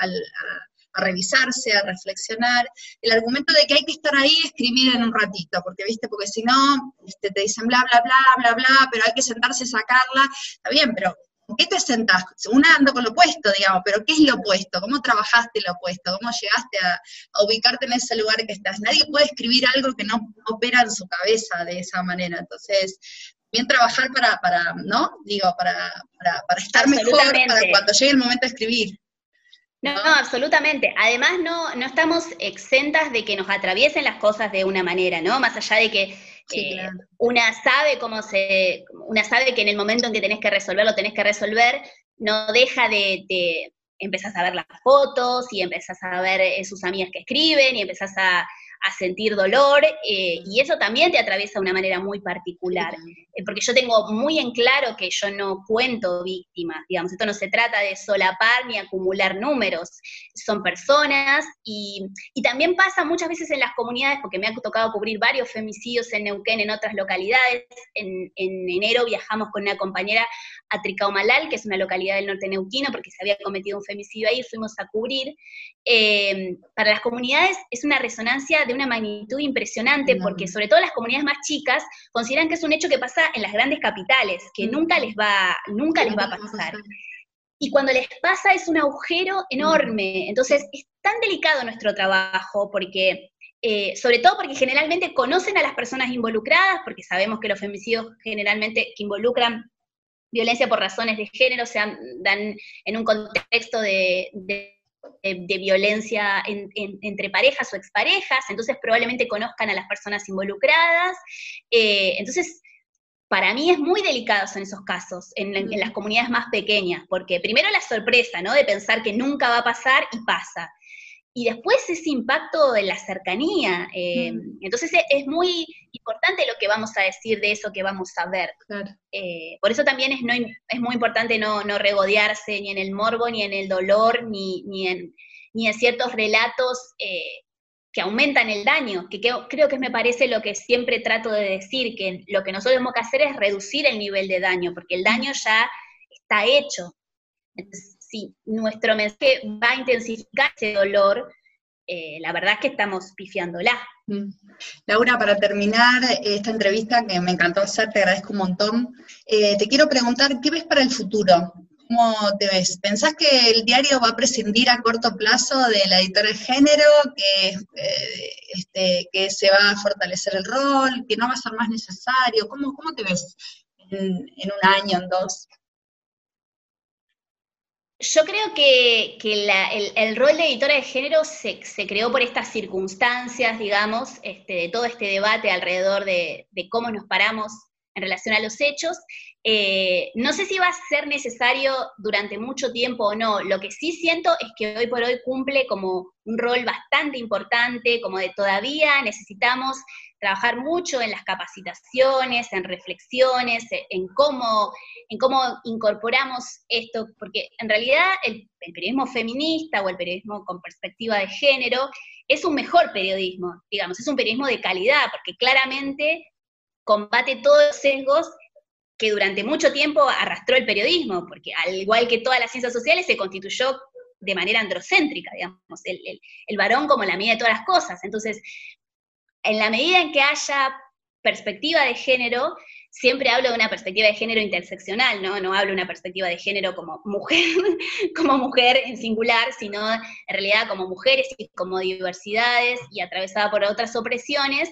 revisarse, a reflexionar, el argumento de que hay que estar ahí y escribir en un ratito, porque viste, porque si no, este, te dicen bla, bla, bla, bla, bla, pero hay que sentarse y sacarla, está bien, pero ¿Con qué te sentás? Una ando con lo opuesto, digamos, pero ¿qué es lo opuesto? ¿Cómo trabajaste lo opuesto? ¿Cómo llegaste a, ubicarte en ese lugar que estás? Nadie puede escribir algo que no, opera en su cabeza de esa manera. Entonces, bien trabajar para, para ¿no? Digo, para, para, estar mejor, para cuando llegue el momento de escribir. No, no, absolutamente. Además, no, no estamos exentas de que nos atraviesen las cosas de una manera, ¿no? Más allá de que eh, una sabe cómo se, una sabe que en el momento en que tenés que resolverlo, tenés que resolver, no deja de, de empezás a ver las fotos y empezás a ver eh, sus amigas que escriben y empezás a, a sentir dolor, eh, y eso también te atraviesa de una manera muy particular, eh, porque yo tengo muy en claro que yo no cuento víctimas, digamos, esto no se trata de solapar ni acumular números, son personas, y, también pasa muchas veces en las comunidades, porque me ha tocado cubrir varios femicidios en Neuquén, en otras localidades, en, en enero viajamos con una compañera a Tricaumalal, que es una localidad del norte neuquino, porque se había cometido un femicidio ahí, fuimos a cubrir. Eh, para las comunidades es una resonancia de una magnitud impresionante, porque sobre todo las comunidades más chicas consideran que es un hecho que pasa en las grandes capitales, que nunca les va, nunca les va a pasar. Y cuando les pasa es un agujero enorme. Entonces es tan delicado nuestro trabajo porque eh, sobre todo porque generalmente conocen a las personas involucradas, porque sabemos que los femicidios generalmente que involucran violencia por razones de género se dan en un contexto de, violencia entre parejas o exparejas, entonces probablemente conozcan a las personas involucradas. Eh, entonces, para mí es muy delicado en esos casos, en, en, las comunidades más pequeñas, porque primero la sorpresa, ¿no? De pensar que nunca va a pasar y pasa y después ese impacto de la cercanía. Eh, mm. Entonces e, es muy importante lo que vamos a decir de eso que vamos a ver. Eh, por eso también es, no, es muy importante no, regodearse ni en el morbo, ni en el dolor, ni, ni, en, ni en ciertos relatos eh, que aumentan el daño, que, creo que me parece lo que siempre trato de decir, que lo que nosotros tenemos que hacer es reducir el nivel de daño, porque el daño ya está hecho. Entonces, si nuestro mensaje va a intensificar ese dolor, eh, la verdad es que estamos pifiándola. Mm. Laura, para terminar esta entrevista que me encantó hacer, te agradezco un montón, eh, te quiero preguntar, ¿qué ves para el futuro? ¿Cómo te ves? ¿Pensás que el diario va a prescindir a corto plazo de la editora de género, que, eh, este, que se va a fortalecer el rol, que no va a ser más necesario? ¿Cómo, cómo te ves en un año, en dos? Yo creo que, el, rol de editora de género se, creó por estas circunstancias, digamos, este, de todo este debate alrededor de, cómo nos paramos en relación a los hechos. Eh, no sé si va a ser necesario durante mucho tiempo o no. Lo que sí siento es que hoy por hoy cumple como un rol bastante importante, como de todavía necesitamos trabajar mucho en las capacitaciones, en reflexiones, en cómo, en cómo incorporamos esto, porque en realidad el, periodismo feminista o el periodismo con perspectiva de género es un mejor periodismo, digamos, es un periodismo de calidad, porque claramente combate todos los sesgos que durante mucho tiempo arrastró el periodismo, porque al igual que todas las ciencias sociales se constituyó de manera androcéntrica, digamos, el, el varón como la medida de todas las cosas. Entonces, en la medida en que haya perspectiva de género, siempre hablo de una perspectiva de género interseccional, ¿no? No hablo de una perspectiva de género como mujer, como mujer en singular, sino en realidad como mujeres y como diversidades y atravesada por otras opresiones.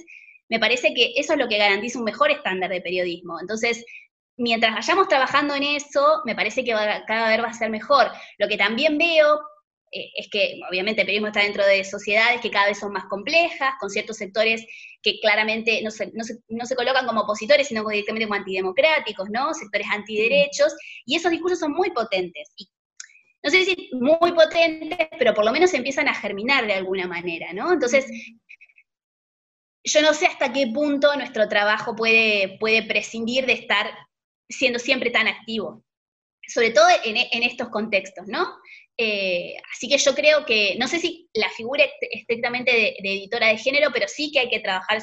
Me parece que eso es lo que garantiza un mejor estándar de periodismo. Entonces, mientras vayamos trabajando en eso, me parece que cada vez va a ser mejor. Lo que también veo, eh, es que obviamente el periodismo está dentro de sociedades que cada vez son más complejas, con ciertos sectores que claramente no se, no se, no se colocan como opositores, sino directamente como antidemocráticos, ¿no? Sectores antiderechos, y esos discursos son muy potentes. No sé si muy potentes, pero por lo menos empiezan a germinar de alguna manera, ¿no? Entonces, yo no sé hasta qué punto nuestro trabajo puede, puede prescindir de estar siendo siempre tan activo, sobre todo en, en estos contextos, ¿no? Eh, así que yo creo que, no sé si la figura estrictamente de, editora de género, pero sí que hay que trabajar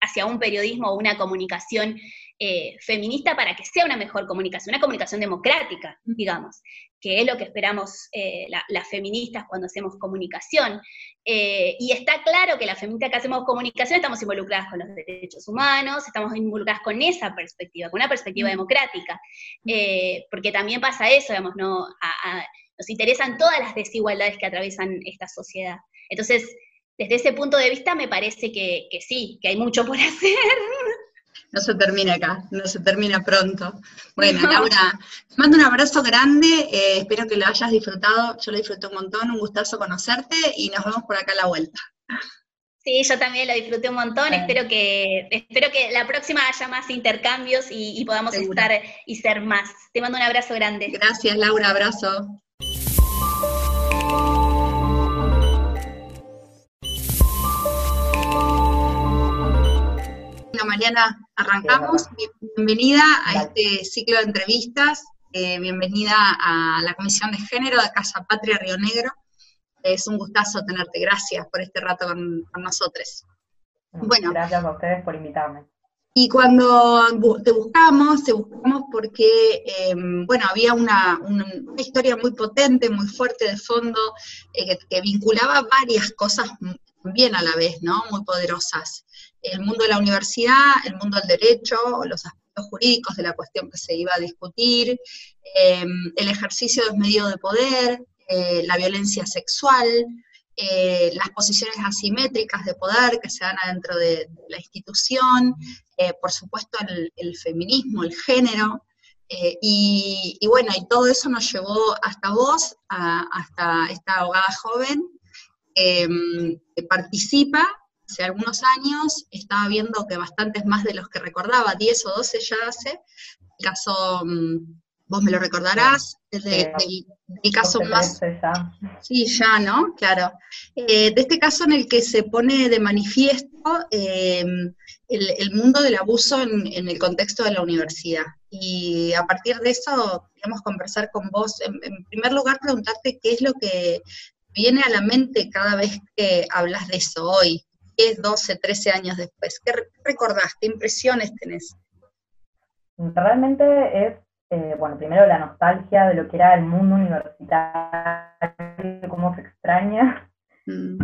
hacia un periodismo o una comunicación eh, feminista para que sea una mejor comunicación, una comunicación democrática, digamos, que es lo que esperamos eh, las feministas cuando hacemos comunicación. y está claro que las feministas que hacemos comunicación estamos involucradas con los derechos humanos, estamos involucradas con esa perspectiva, con una perspectiva democrática, porque también pasa eso, digamos, ¿no? Nos interesan todas las desigualdades que atraviesan esta sociedad. Entonces, desde ese punto de vista me parece que, sí, que hay mucho por hacer. No se termina acá, no se termina pronto. Bueno, Laura, te mando un abrazo grande, eh, espero que lo hayas disfrutado, yo lo disfruté un montón, un gustazo conocerte y nos vemos por acá a la vuelta. Sí, yo también lo disfruté un montón, espero que, espero que la próxima haya más intercambios y, podamos estar y ser más. Te mando un abrazo grande. Gracias, Laura, abrazo. Mariana, arrancamos. Bienvenida a este ciclo de entrevistas. Eh, bienvenida a la Comisión de Género de Casa Patria Río Negro. Es un gustazo tenerte. Gracias por este rato con, nosotros. Bueno, gracias a ustedes por invitarme. Y cuando te buscamos, te buscamos porque, em, bueno, había una, historia muy potente, muy fuerte de fondo, eh, que, vinculaba varias cosas bien a la vez, ¿no? Muy poderosas. El mundo de la universidad, el mundo del derecho, los aspectos jurídicos de la cuestión que se iba a discutir, em, el ejercicio de medios de poder, eh, la violencia sexual, eh, las posiciones asimétricas de poder que se dan adentro de, la institución, eh, por supuesto el, feminismo, el género, eh, y, bueno, y todo eso nos llevó hasta vos, hasta esta abogada joven em, que participa hace algunos años, estaba viendo que bastantes más de los que recordaba, 10 o 12 ya hace, el caso mm, vos me lo recordarás, es de, del, caso más... Sí, ya, ¿no? Claro. Eh, de este caso en el que se pone de manifiesto eh, el, mundo del abuso en, el contexto de la universidad. Y a partir de eso queremos conversar con vos. En, primer lugar, preguntarte qué es lo que viene a la mente cada vez que hablas de eso hoy, 10, 12, 13 años después. ¿Qué recordás? ¿Qué impresiones tenés? Realmente es eh, bueno, primero la nostalgia de lo que era el mundo universitario, cómo se extraña, mm.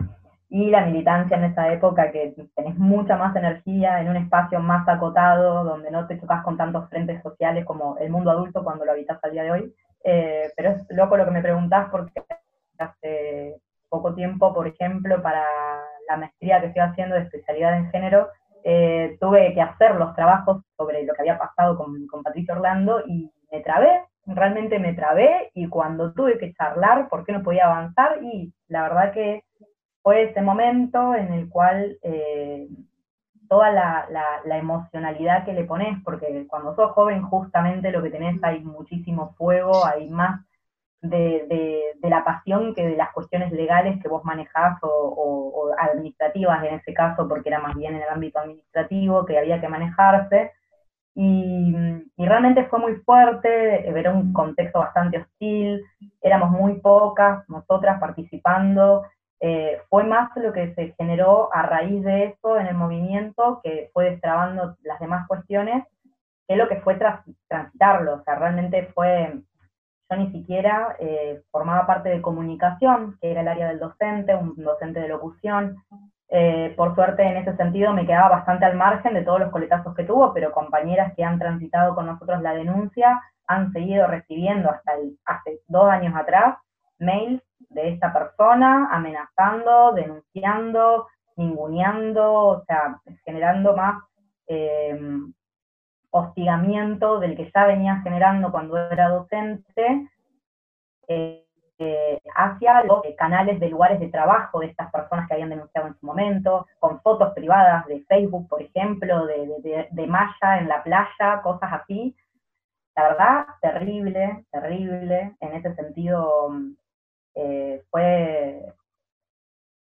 y la militancia en esa época que tenés mucha más energía en un espacio más acotado, donde no te chocas con tantos frentes sociales como el mundo adulto cuando lo habitas al día de hoy. Eh, pero es loco lo que me preguntás porque hace poco tiempo, por ejemplo, para la maestría que estoy haciendo de especialidad en género, eh, tuve que hacer los trabajos sobre lo que había pasado con, Patricio Orlando y me trabé, realmente me trabé y cuando tuve que charlar por qué no podía avanzar y la verdad que fue ese momento en el cual eh, toda la, emocionalidad que le pones, porque cuando sos joven justamente lo que tenés hay muchísimo fuego, hay más de, la pasión que de las cuestiones legales que vos manejás o, administrativas en ese caso, porque era más bien en el ámbito administrativo que había que manejarse. Y, realmente fue muy fuerte, era un contexto bastante hostil, éramos muy pocas nosotras participando, eh, fue más lo que se generó a raíz de eso en el movimiento, que fue destrabando las demás cuestiones, que lo que fue transitarlo, o sea, realmente fue, yo ni siquiera eh, formaba parte de comunicación, que era el área del docente, un docente de locución, eh, por suerte en ese sentido me quedaba bastante al margen de todos los coletazos que tuvo, pero compañeras que han transitado con nosotros la denuncia han seguido recibiendo hasta hace dos años atrás mails de esta persona amenazando, denunciando, ninguneando, o sea, generando más em, hostigamiento del que ya venía generando cuando era docente eh, eh, hacia los canales de lugares de trabajo de estas personas que habían denunciado en su momento, con fotos privadas de Facebook, por ejemplo, de, de malla en la playa, cosas así. La verdad, terrible, terrible. En ese sentido, eh, fue...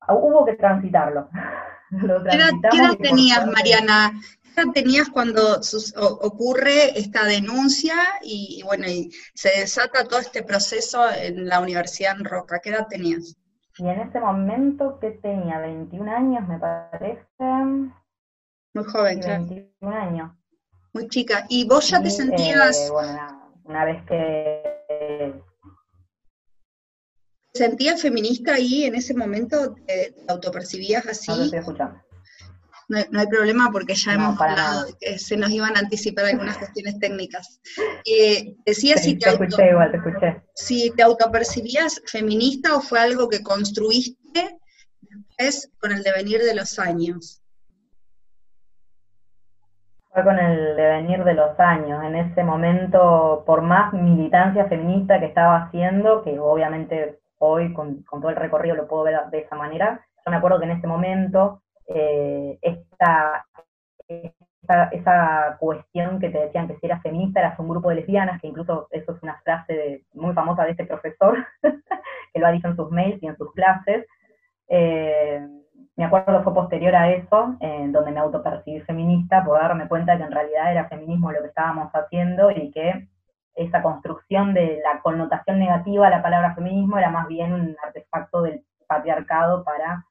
Hubo que transitarlo. ¿Qué edad, tenías, Mariana? ¿Qué edad tenías cuando ocurre esta denuncia y, bueno, y se desata todo este proceso en la Universidad en Roca? ¿Qué edad tenías? Y en ese momento que tenía 21 años, me parece. Muy joven, 21 años. Muy chica. ¿Y vos ya te sentías... Eh, bueno, una, vez que sentías feminista ahí en ese momento? ¿Te, autopercibías así? No, hay problema porque ya hemos hablado de que se nos iban a anticipar algunas cuestiones técnicas. Eh, decías si, te, si te autopercibías feminista o fue algo que construiste después con el devenir de los años. Fue con el devenir de los años. En ese momento, por más militancia feminista que estaba haciendo, que obviamente hoy con, todo el recorrido lo puedo ver de esa manera. Yo me acuerdo que en ese momento eh, esta, esa, cuestión que te decían que si eras feminista eras un grupo de lesbianas, que incluso eso es una frase muy famosa de este profesor, que lo ha dicho en sus mails y en sus clases. Eh, me acuerdo fue posterior a eso, en donde me autopercibí feminista, por darme cuenta que en realidad era feminismo lo que estábamos haciendo y que esa construcción de la connotación negativa a la palabra feminismo era más bien un artefacto del patriarcado para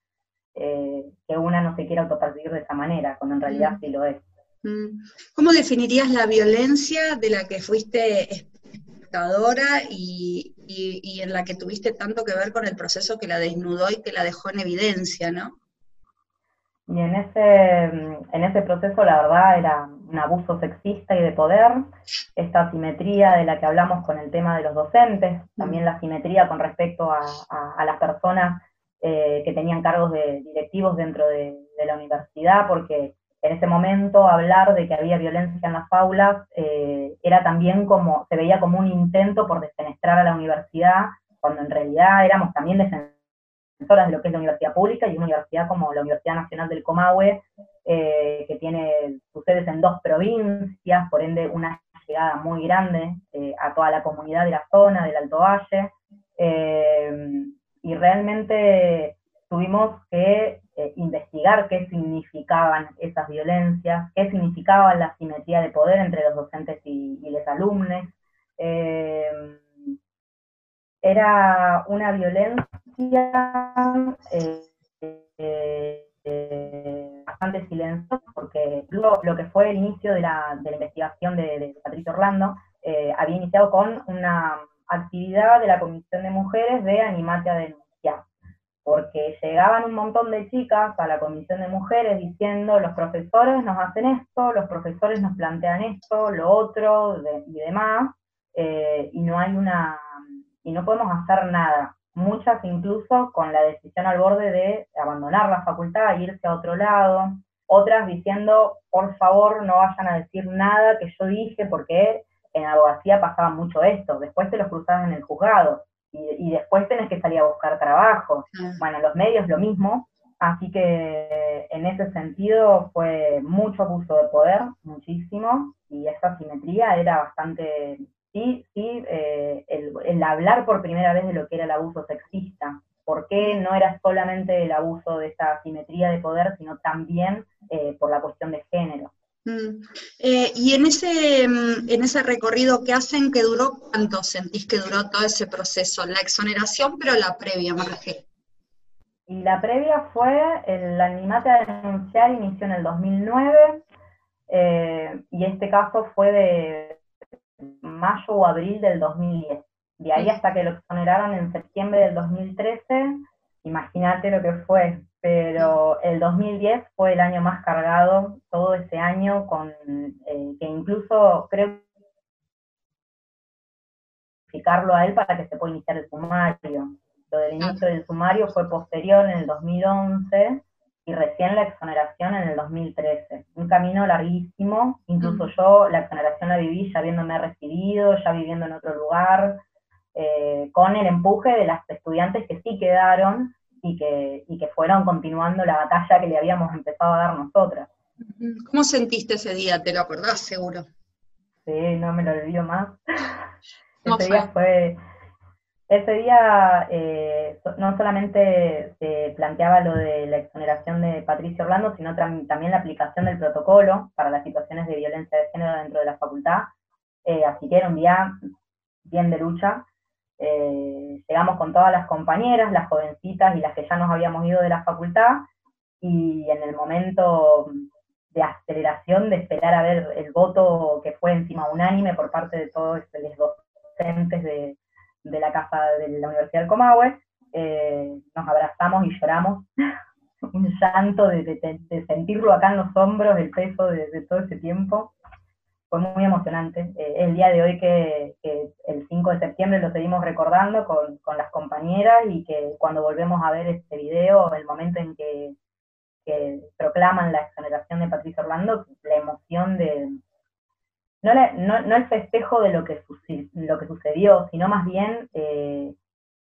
eh, que una no se quiera autopercibir de esa manera, cuando en realidad mm. sí lo es. Mm. ¿Cómo definirías la violencia de la que fuiste espectadora y, y, en la que tuviste tanto que ver con el proceso que la desnudó y que la dejó en evidencia, no? Y en ese, en ese proceso la verdad era un abuso sexista y de poder, esta asimetría de la que hablamos con el tema de los docentes, también la asimetría con respecto a, las personas eh, que tenían cargos de directivos dentro de, la universidad, porque en ese momento hablar de que había violencia en las aulas eh, era también como, se veía como un intento por desfenestrar a la universidad, cuando en realidad éramos también defensores de lo que es la universidad pública y una universidad como la Universidad Nacional del Comahue, eh, que tiene sus sedes en dos provincias, por ende una llegada muy grande a toda la comunidad de la zona, del Alto Valle, y realmente tuvimos que investigar qué significaban esas violencias, qué significaba la simetría de poder entre los docentes y, y los alumnos. era una violencia eh, eh, bastante silencioso, porque luego lo que fue el inicio de la, de la investigación de, de, Patricio Orlando eh, había iniciado con una actividad de la Comisión de Mujeres de Animate a Denunciar, porque llegaban un montón de chicas a la Comisión de Mujeres diciendo los profesores nos hacen esto, los profesores nos plantean esto, lo otro y demás, y no hay una, y no podemos hacer nada muchas incluso con la decisión al borde de abandonar la facultad e irse a otro lado, otras diciendo, por favor, no vayan a decir nada que yo dije, porque en abogacía pasaba mucho esto, después te los cruzabas en el juzgado y, después tenés que salir a buscar trabajo. Bueno, los medios lo mismo, así que en ese sentido fue mucho abuso de poder, muchísimo, y esa simetría era bastante, sí, sí, eh, el, hablar por primera vez de lo que era el abuso sexista, por qué no era solamente el abuso de esta simetría de poder, sino también eh, por la cuestión de género. Mm. Eh, y en ese, mm, en ese recorrido que hacen, que duró, ¿cuánto sentís que duró todo ese proceso? La exoneración, pero la previa, Marge. Y la previa fue, el animate a denunciar inició en el 2009, eh, y este caso fue de mayo o abril del 2010. De ahí mm. hasta que lo exoneraron en septiembre del 2013, imagínate lo que fue, pero el 2010 fue el año más cargado, todo ese año, con eh, que incluso creo explicarlo a él para que se pueda iniciar el sumario. Lo del inicio del sumario fue posterior en el 2011 y recién la exoneración en el 2013. Un camino larguísimo, incluso yo la exoneración la viví ya habiéndome recibido, ya viviendo en otro lugar, eh, con el empuje de las estudiantes que sí quedaron, y que, y que fueron continuando la batalla que le habíamos empezado a dar nosotras. ¿Cómo sentiste ese día? ¿Te lo acordás seguro? Sí, no me lo olvido más. ese día fue... Ese día eh, no solamente se planteaba lo de la exoneración de Patricia Orlando, sino también la aplicación del protocolo para las situaciones de violencia de género dentro de la facultad. Eh, así que era un día bien de lucha. Eh, llegamos con todas las compañeras, las jovencitas y las que ya nos habíamos ido de la facultad, y en el momento de aceleración, de esperar a ver el voto que fue encima unánime por parte de todos los docentes de, la casa de la Universidad del Comahue, eh, nos abrazamos y lloramos, un llanto de, sentirlo acá en los hombros, el peso de todo ese tiempo fue muy emocionante. Eh, el día de hoy que, el 5 de septiembre lo seguimos recordando con, las compañeras y que cuando volvemos a ver este video, el momento en que, proclaman la exoneración de Patricia Orlando, la emoción de... No, no, el festejo de lo que, lo que sucedió, sino más bien eh,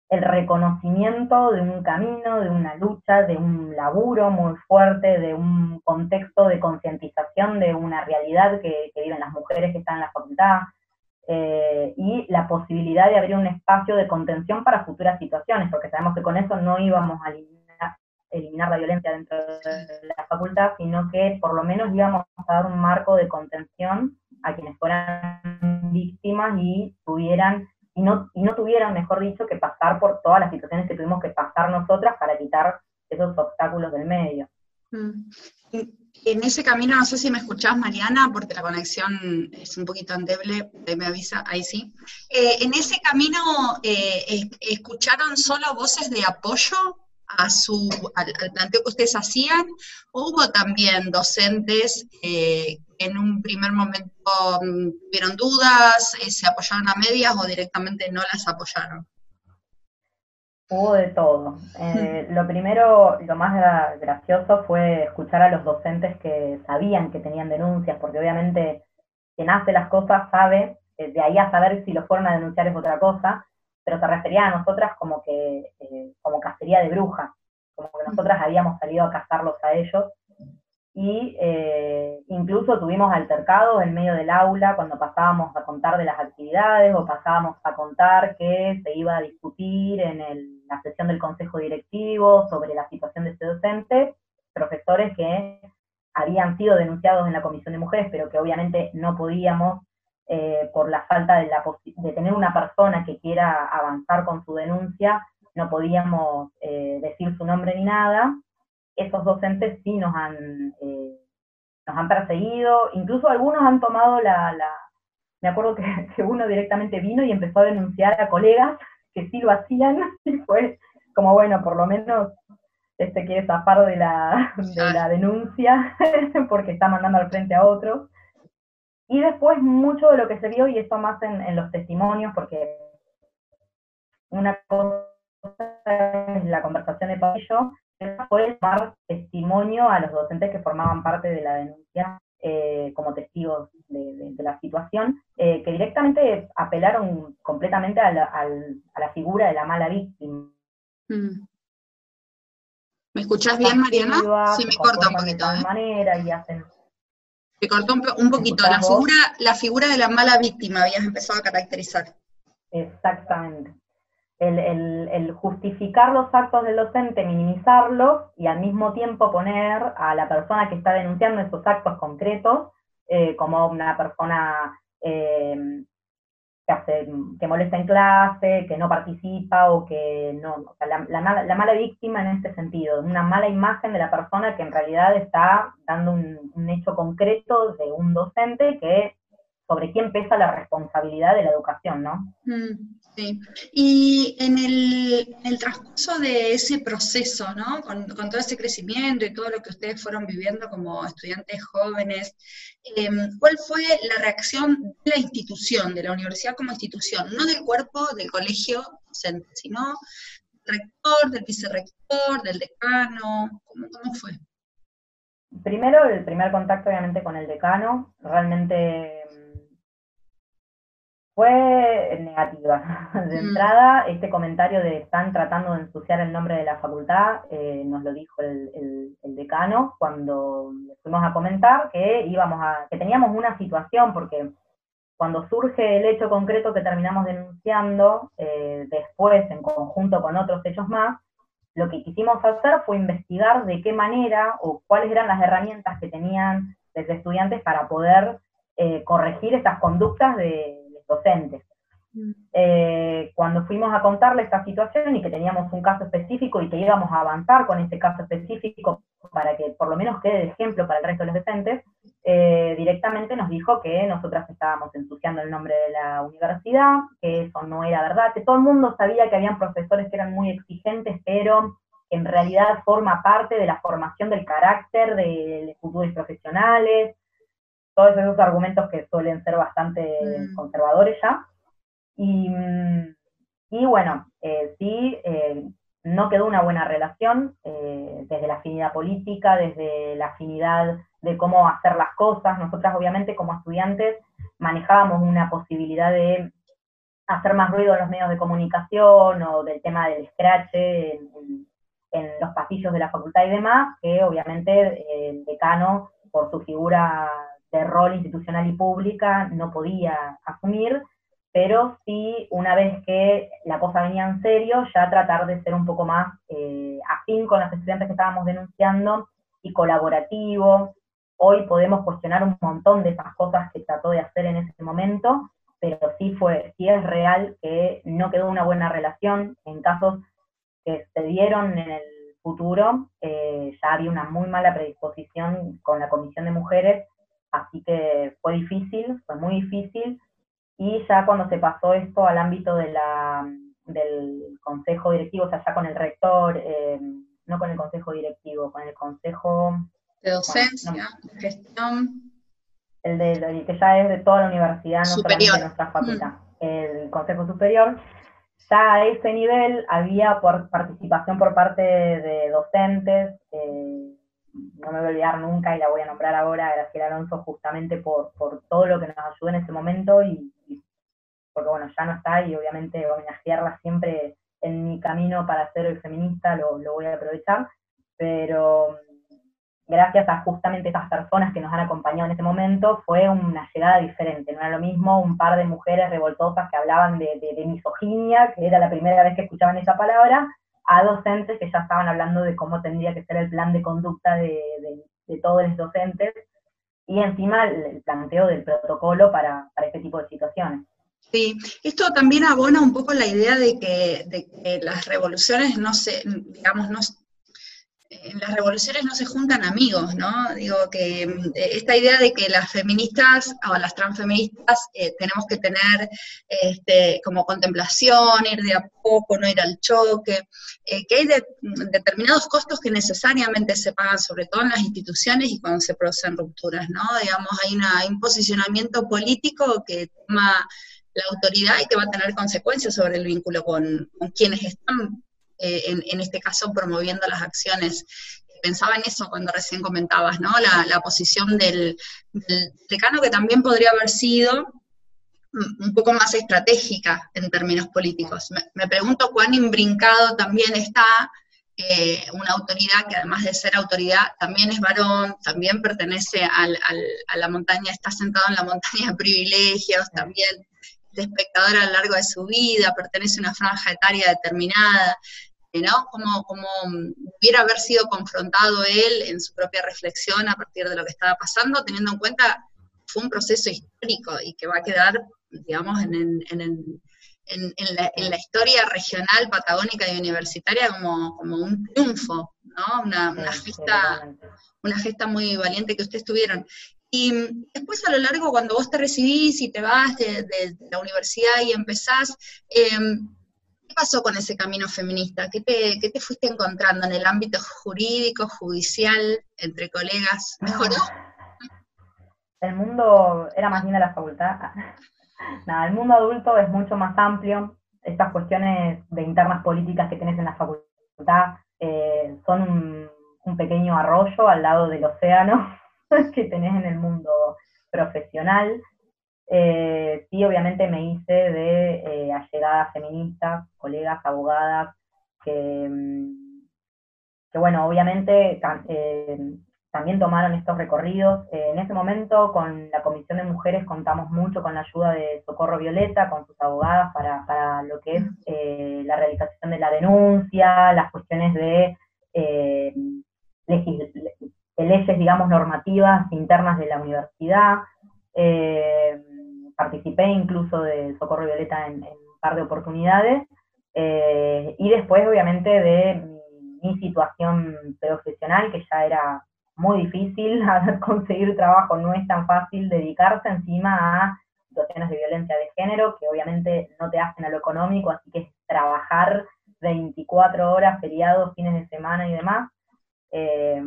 el reconocimiento de un camino, de una lucha, de un laburo muy fuerte, de un contexto de concientización de una realidad que, viven las mujeres que están en la facultad, eh, y la posibilidad de abrir un espacio de contención para futuras situaciones, porque sabemos que con eso no íbamos a eliminar, la violencia dentro de la facultad, sino que por lo menos íbamos a dar un marco de contención a quienes fueran víctimas y tuvieran y no, y no tuvieran, mejor dicho, que pasar por todas las situaciones que tuvimos que pasar nosotras para quitar esos obstáculos del medio. Mm. En ese camino, no sé si me escuchás, Mariana, porque la conexión es un poquito endeble, me avisa, ahí sí. Eh, en ese camino, eh, ¿escucharon solo voces de apoyo a su, al, planteo que ustedes hacían? ¿O hubo también docentes eh, en un primer momento mm, tuvieron dudas, eh, se apoyaron a medias o directamente no las apoyaron? Hubo de todo. Eh, lo primero, lo más gracioso fue escuchar a los docentes que sabían que tenían denuncias, porque obviamente quien hace las cosas sabe, eh, de ahí a saber si lo fueron a denunciar es otra cosa, pero se refería a nosotras como que, como cacería de brujas, como que nosotras habíamos salido a cazarlos a ellos, y eh, incluso tuvimos altercados en medio del aula cuando pasábamos a contar de las actividades o pasábamos a contar que se iba a discutir en la sesión del consejo directivo sobre la situación de este docente, profesores que habían sido denunciados en la comisión de mujeres, pero que obviamente no podíamos eh, por la falta de, la de tener una persona que quiera avanzar con su denuncia, no podíamos eh, decir su nombre ni nada, esos docentes sí nos han, eh, nos han perseguido, incluso algunos han tomado la, me acuerdo que, uno directamente vino y empezó a denunciar a colegas que sí lo hacían, y fue como, bueno, por lo menos este quiere zafar de la, de la denuncia, porque está mandando al frente a otros. Y después mucho de lo que se vio, y esto más en, los testimonios, porque una cosa es la conversación de Paillo, fue dar testimonio a los docentes que formaban parte de la denuncia eh, como testigos de, la situación, que directamente apelaron completamente a la, figura de la mala víctima. Mm. ¿Me escuchás bien, Mariana? Sí, me corta un poquito. De manera y hacen me cortó un, poquito. La figura, la figura de la mala víctima habías empezado a caracterizar. Exactamente. El, justificar los actos del docente, minimizarlos y al mismo tiempo poner a la persona que está denunciando esos actos concretos eh, como una persona eh, que, molesta en clase, que no participa o que no, la, mala, víctima en este sentido, una mala imagen de la persona que en realidad está dando un, hecho concreto de un docente que sobre quién pesa la responsabilidad de la educación, ¿no? Mm, sí. Y en el, transcurso de ese proceso, ¿no? Con, todo ese crecimiento y todo lo que ustedes fueron viviendo como estudiantes jóvenes, em, ¿cuál fue la reacción de la institución, de la universidad como institución? No del cuerpo del colegio docente, sino del rector, del vicerrector, del decano, ¿cómo, cómo fue? Primero, el primer contacto obviamente con el decano, realmente fue negativa. De mm. entrada, este comentario de están tratando de ensuciar el nombre de la facultad, eh, nos lo dijo el, decano cuando fuimos a comentar que íbamos a, que teníamos una situación, porque cuando surge el hecho concreto que terminamos denunciando, eh, después en conjunto con otros hechos más, lo que quisimos hacer fue investigar de qué manera o cuáles eran las herramientas que tenían los estudiantes para poder eh, corregir estas conductas de, docentes. Mm. Eh, cuando fuimos a contarle esta situación y que teníamos un caso específico y que íbamos a avanzar con ese caso específico para que por lo menos quede de ejemplo para el resto de los docentes, eh, directamente nos dijo que nosotras estábamos ensuciando el nombre de la universidad, que eso no era verdad, que todo el mundo sabía que habían profesores que eran muy exigentes, pero en realidad forma parte de la formación del carácter de futuros profesionales, todos esos argumentos que suelen ser bastante mm. conservadores ya. Y, mm, y bueno, eh, sí, eh, no quedó una buena relación eh, desde la afinidad política, desde la afinidad de cómo hacer las cosas. Nosotras obviamente como estudiantes manejábamos una posibilidad de hacer más ruido en los medios de comunicación o del tema del scratch en, en los pasillos de la facultad y demás, que obviamente el decano, por su figura de rol institucional y pública no podía asumir, pero sí, una vez que la cosa venía en serio, ya tratar de ser un poco más eh, afín con los estudiantes que estábamos denunciando y colaborativo. Hoy podemos cuestionar un montón de esas cosas que trató de hacer en ese momento, pero sí fue, sí es real que no quedó una buena relación en casos que se dieron en el futuro, eh, ya había una muy mala predisposición con la Comisión de Mujeres Así que fue difícil, fue muy difícil. Y ya cuando se pasó esto al ámbito de la, del consejo directivo, o sea, ya con el rector, eh, no con el consejo directivo, con el consejo... De docencia, de gestión. El, de, que ya es de toda la universidad, no solamente de nuestra facultad. El consejo superior, ya a ese nivel había por participación por parte de docentes, eh, no me voy a olvidar nunca y la voy a nombrar ahora, Graciela Alonso, justamente por, todo lo que nos ayudó en ese momento y, porque bueno, ya no está y obviamente homenajearla siempre en mi camino para ser el feminista lo, lo voy a aprovechar, pero gracias a justamente estas personas que nos han acompañado en ese momento, fue una llegada diferente. No era lo mismo un par de mujeres revoltosas que hablaban de misoginia, que era la primera vez que escuchaban esa palabra, a docentes que ya estaban hablando de cómo tendría que ser el plan de conducta de, todos los docentes y encima el, planteo del protocolo para, este tipo de situaciones. Sí, esto también abona un poco la idea de que, de que las revoluciones no se, digamos, no, en las revoluciones no se juntan amigos, ¿no? Digo que mm, esta idea de que las feministas o las transfeministas eh, tenemos que tener este, como contemplación, ir de a poco, no ir al choque, eh, que hay mm, determinados costos que necesariamente se pagan, sobre todo en las instituciones y cuando se producen rupturas, ¿no? Digamos, hay, una, un posicionamiento político que toma la autoridad y que va a tener consecuencias sobre el vínculo con quienes están eh, en, este caso promoviendo las acciones pensaba en eso cuando recién comentabas, ¿no? La, posición del, decano que también podría haber sido un poco más estratégica en términos políticos. Me, pregunto cuán imbrincado también está eh, una autoridad que además de ser autoridad también es varón, también pertenece a la montaña, está sentado en la montaña de privilegios, también es espectador a lo largo de su vida, pertenece a una franja etaria determinada. ¿No? Como, como hubiera haber sido confrontado él en su propia reflexión a partir de lo que estaba pasando, teniendo en cuenta que fue un proceso histórico y que va a quedar, digamos, en, en, en, la, en la, historia regional, patagónica y universitaria como, como un triunfo, ¿no? Una, una, gesta, una gesta muy valiente que ustedes tuvieron. Y después a lo largo, cuando vos te recibís y te vas de, de, la universidad y empezás, eh, ¿Qué pasó con ese camino feminista? ¿Qué te, fuiste encontrando en el ámbito jurídico, judicial, entre colegas? ¿Mejoró? El mundo era más linda la facultad. Nada, el mundo adulto es mucho más amplio. Estas cuestiones de internas políticas que tienes en la facultad eh, son un, un pequeño arroyo al lado del océano que tenés en el mundo profesional. Eh, sí, obviamente me hice de eh, allegadas feministas, colegas, abogadas, que, mm, bueno, obviamente eh, también tomaron estos recorridos. en ese momento con la Comisión de Mujeres contamos mucho con la ayuda de Socorro Violeta, con sus abogadas, para, lo que es la realización de la denuncia, las cuestiones de leyes, digamos, normativas internas de la universidad. Participé incluso de Socorro Violeta en, un par de oportunidades, eh, y después obviamente de mi, situación profesional, que ya era muy difícil, conseguir trabajo no es tan fácil, dedicarse encima a situaciones de violencia de género, que obviamente no te hacen a lo económico, así que es trabajar 24 horas, feriados, fines de semana y demás, eh,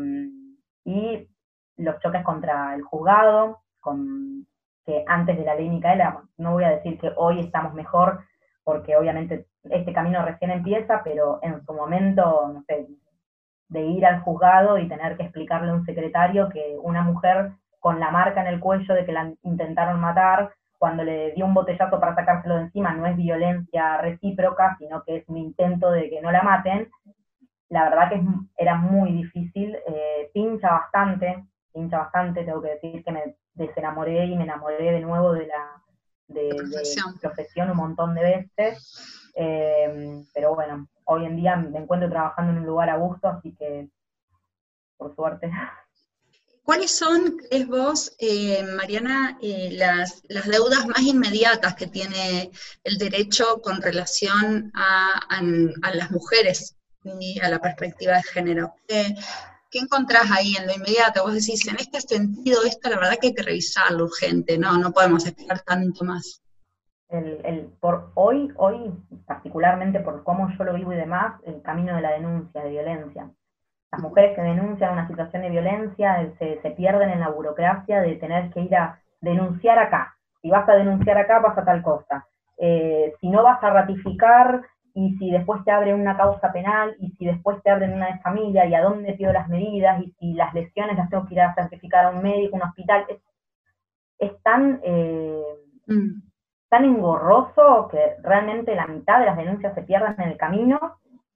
y los choques contra el juzgado, con que antes de la ley Micaela, no voy a decir que hoy estamos mejor, porque obviamente este camino recién empieza, pero en su momento, no sé, de ir al juzgado y tener que explicarle a un secretario que una mujer con la marca en el cuello de que la intentaron matar, cuando le dio un botellazo para sacárselo de encima, no es violencia recíproca, sino que es un intento de que no la maten, la verdad que era muy difícil, eh, pincha bastante, pincha bastante, tengo que decir que me desenamoré y me enamoré de nuevo de la, de, profesión. un montón de veces. Eh, pero bueno, hoy en día me encuentro trabajando en un lugar a gusto, así que por suerte. ¿Cuáles son, crees vos, eh, Mariana, eh, las, las, deudas más inmediatas que tiene el derecho con relación a, a, las mujeres y a la perspectiva de género? ¿Qué encontrás ahí en lo inmediato? Vos decís, en este sentido, esto la verdad que hay que revisarlo urgente, no, no podemos esperar tanto más. Por hoy, hoy, particularmente por cómo yo lo vivo y demás, el camino de la denuncia de violencia. Las mujeres que denuncian una situación de violencia eh, se, se pierden en la burocracia de tener que ir a denunciar acá. Si vas a denunciar acá, pasa tal cosa. Eh, si no vas a ratificar y si después te abren una causa penal, y si después te abren una de familia, y a dónde pido las medidas, y si las lesiones las tengo que ir a certificar a un médico, un hospital, es, tan, eh, mm. tan engorroso que realmente la mitad de las denuncias se pierden en el camino,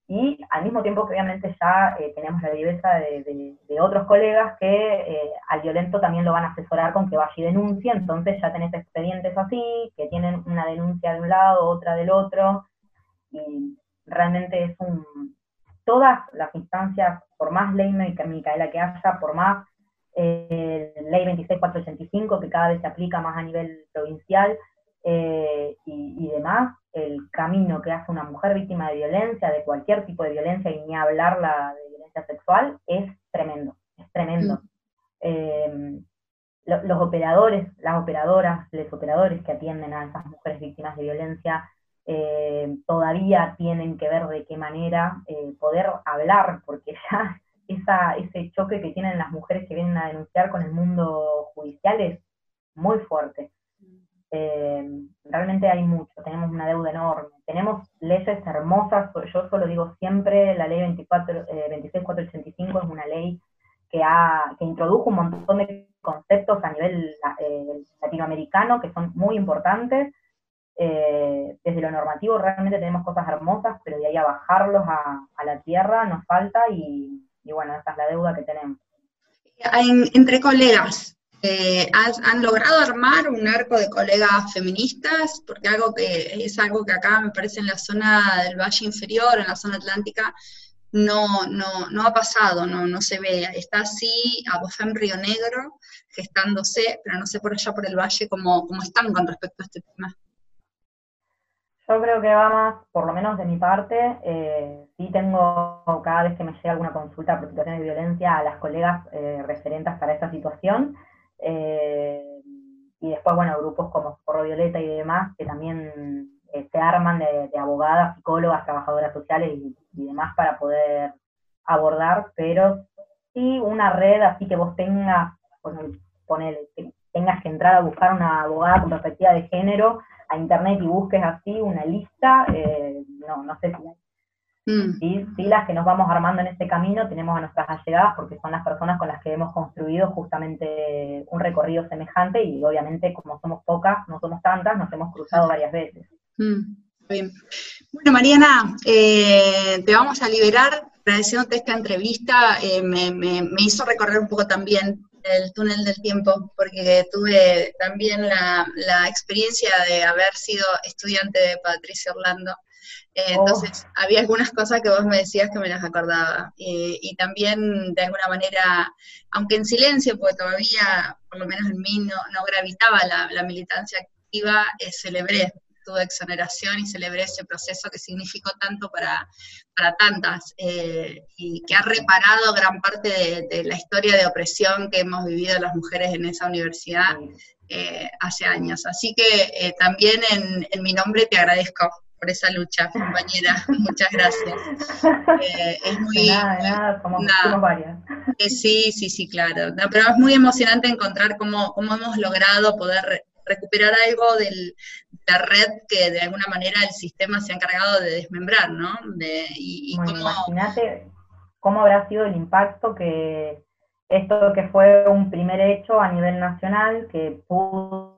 y al mismo tiempo que obviamente ya eh, tenemos la viveza de, otros colegas que eh, al violento también lo van a asesorar con que vaya y denuncie, entonces ya tenés expedientes así, que tienen una denuncia de un lado, otra del otro, y realmente es un, todas las instancias, por más ley Micaela que haya, por más eh, ley 26485 que cada vez se aplica más a nivel provincial eh, y, demás, el camino que hace una mujer víctima de violencia, de cualquier tipo de violencia y ni hablar la de violencia sexual, es tremendo, es tremendo. Mm. Eh, los operadores, las operadoras, los operadores que atienden a esas mujeres víctimas de violencia eh, todavía tienen que ver de qué manera eh, poder hablar, porque ya esa, ese choque que tienen las mujeres que vienen a denunciar con el mundo judicial es muy fuerte. Eh, realmente hay mucho, tenemos una deuda enorme. Tenemos leyes hermosas, yo solo digo siempre, la ley 24, eh, 26485 es una ley que, ha, que introdujo un montón de conceptos a nivel latinoamericano que son muy importantes. Eh, desde lo normativo realmente tenemos cosas hermosas, pero de ahí a bajarlos a, la tierra nos falta y, bueno, esa es la deuda que tenemos. entre colegas, eh, ¿han logrado armar un arco de colegas feministas? Porque algo que es algo que acá me parece en la zona del Valle Inferior, en la zona atlántica, no, no, no ha pasado, no, no se ve. Está así en Río Negro, gestándose, pero no sé por allá por el valle cómo, cómo están con respecto a este tema. Yo creo que va más, por lo menos de mi parte, eh, sí tengo cada vez que me llega alguna consulta por situaciones de violencia a las colegas eh, referentes para esta situación. Eh, y después, bueno, grupos como Porro Violeta y demás que también eh, se arman de, abogadas, psicólogas, trabajadoras sociales y, demás para poder abordar, pero sí una red así que vos tengas, ponele, tengas que entrar a buscar una abogada con perspectiva de género a internet y busques así una lista, eh, no, no sé si hay. Mm. Sí, las que nos vamos armando en este camino tenemos a nuestras allegadas porque son las personas con las que hemos construido justamente un recorrido semejante y obviamente como somos pocas, no somos tantas, nos hemos cruzado varias veces. Mm, bien. Bueno, Mariana, eh, te vamos a liberar agradeciéndote esta entrevista. Eh, me, hizo recorrer un poco también el túnel del tiempo, porque tuve también la, experiencia de haber sido estudiante de Patricia Orlando. Eh, oh. entonces, había algunas cosas que vos me decías que me las acordaba. y también, de alguna manera, aunque en silencio, porque todavía, por lo menos en mí, no, gravitaba la, militancia activa, celebré de exoneración y celebré ese proceso que significó tanto para, para tantas eh, y que ha reparado gran parte de, la historia de opresión que hemos vivido las mujeres en esa universidad eh, hace años. Así que eh, también en, mi nombre te agradezco por esa lucha, compañera. Muchas gracias. es muy... Nada, nada, varias. sí, sí, sí, claro. pero es muy emocionante encontrar cómo, cómo hemos logrado poder recuperar algo de la red que de alguna manera el sistema se ha encargado de desmembrar, ¿no? y, cómo... Imagínate cómo habrá sido el impacto que esto que fue un primer hecho a nivel nacional que pudo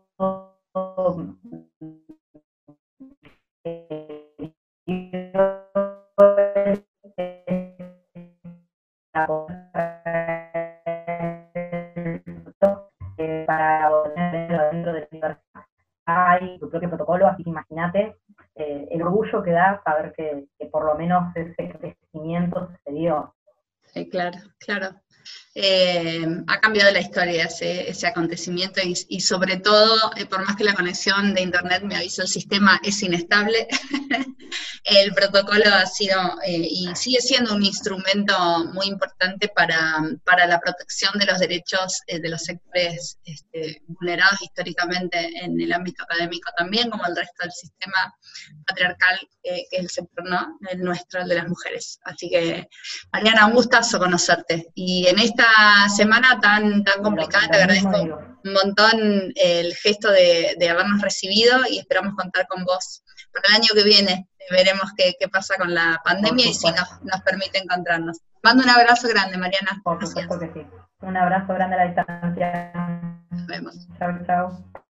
propio protocolo, así que imagínate eh, el orgullo que da saber que, que por lo menos ese crecimiento se dio. Sí, claro, claro. Eh, ha cambiado la historia ese, ese acontecimiento y, sobre todo, eh, por más que la conexión de Internet me avisa el sistema es inestable, el protocolo ha sido eh, y sigue siendo un instrumento muy importante para, para la protección de los derechos de los sectores este, vulnerados históricamente en el ámbito académico también, como el resto del sistema patriarcal, que es el sector ¿no? el nuestro, el de las mujeres. Así que, Mariana, un gustazo conocerte. Y en esta semana tan, tan complicada, te agradezco un montón el gesto de, habernos recibido y esperamos contar con vos para el año que viene. Veremos qué, pasa con la pandemia y si nos, nos permite encontrarnos. Mando un abrazo grande, Mariana. Por supuesto que sí. Un abrazo grande a la distancia. Nos vemos. Chao, chao.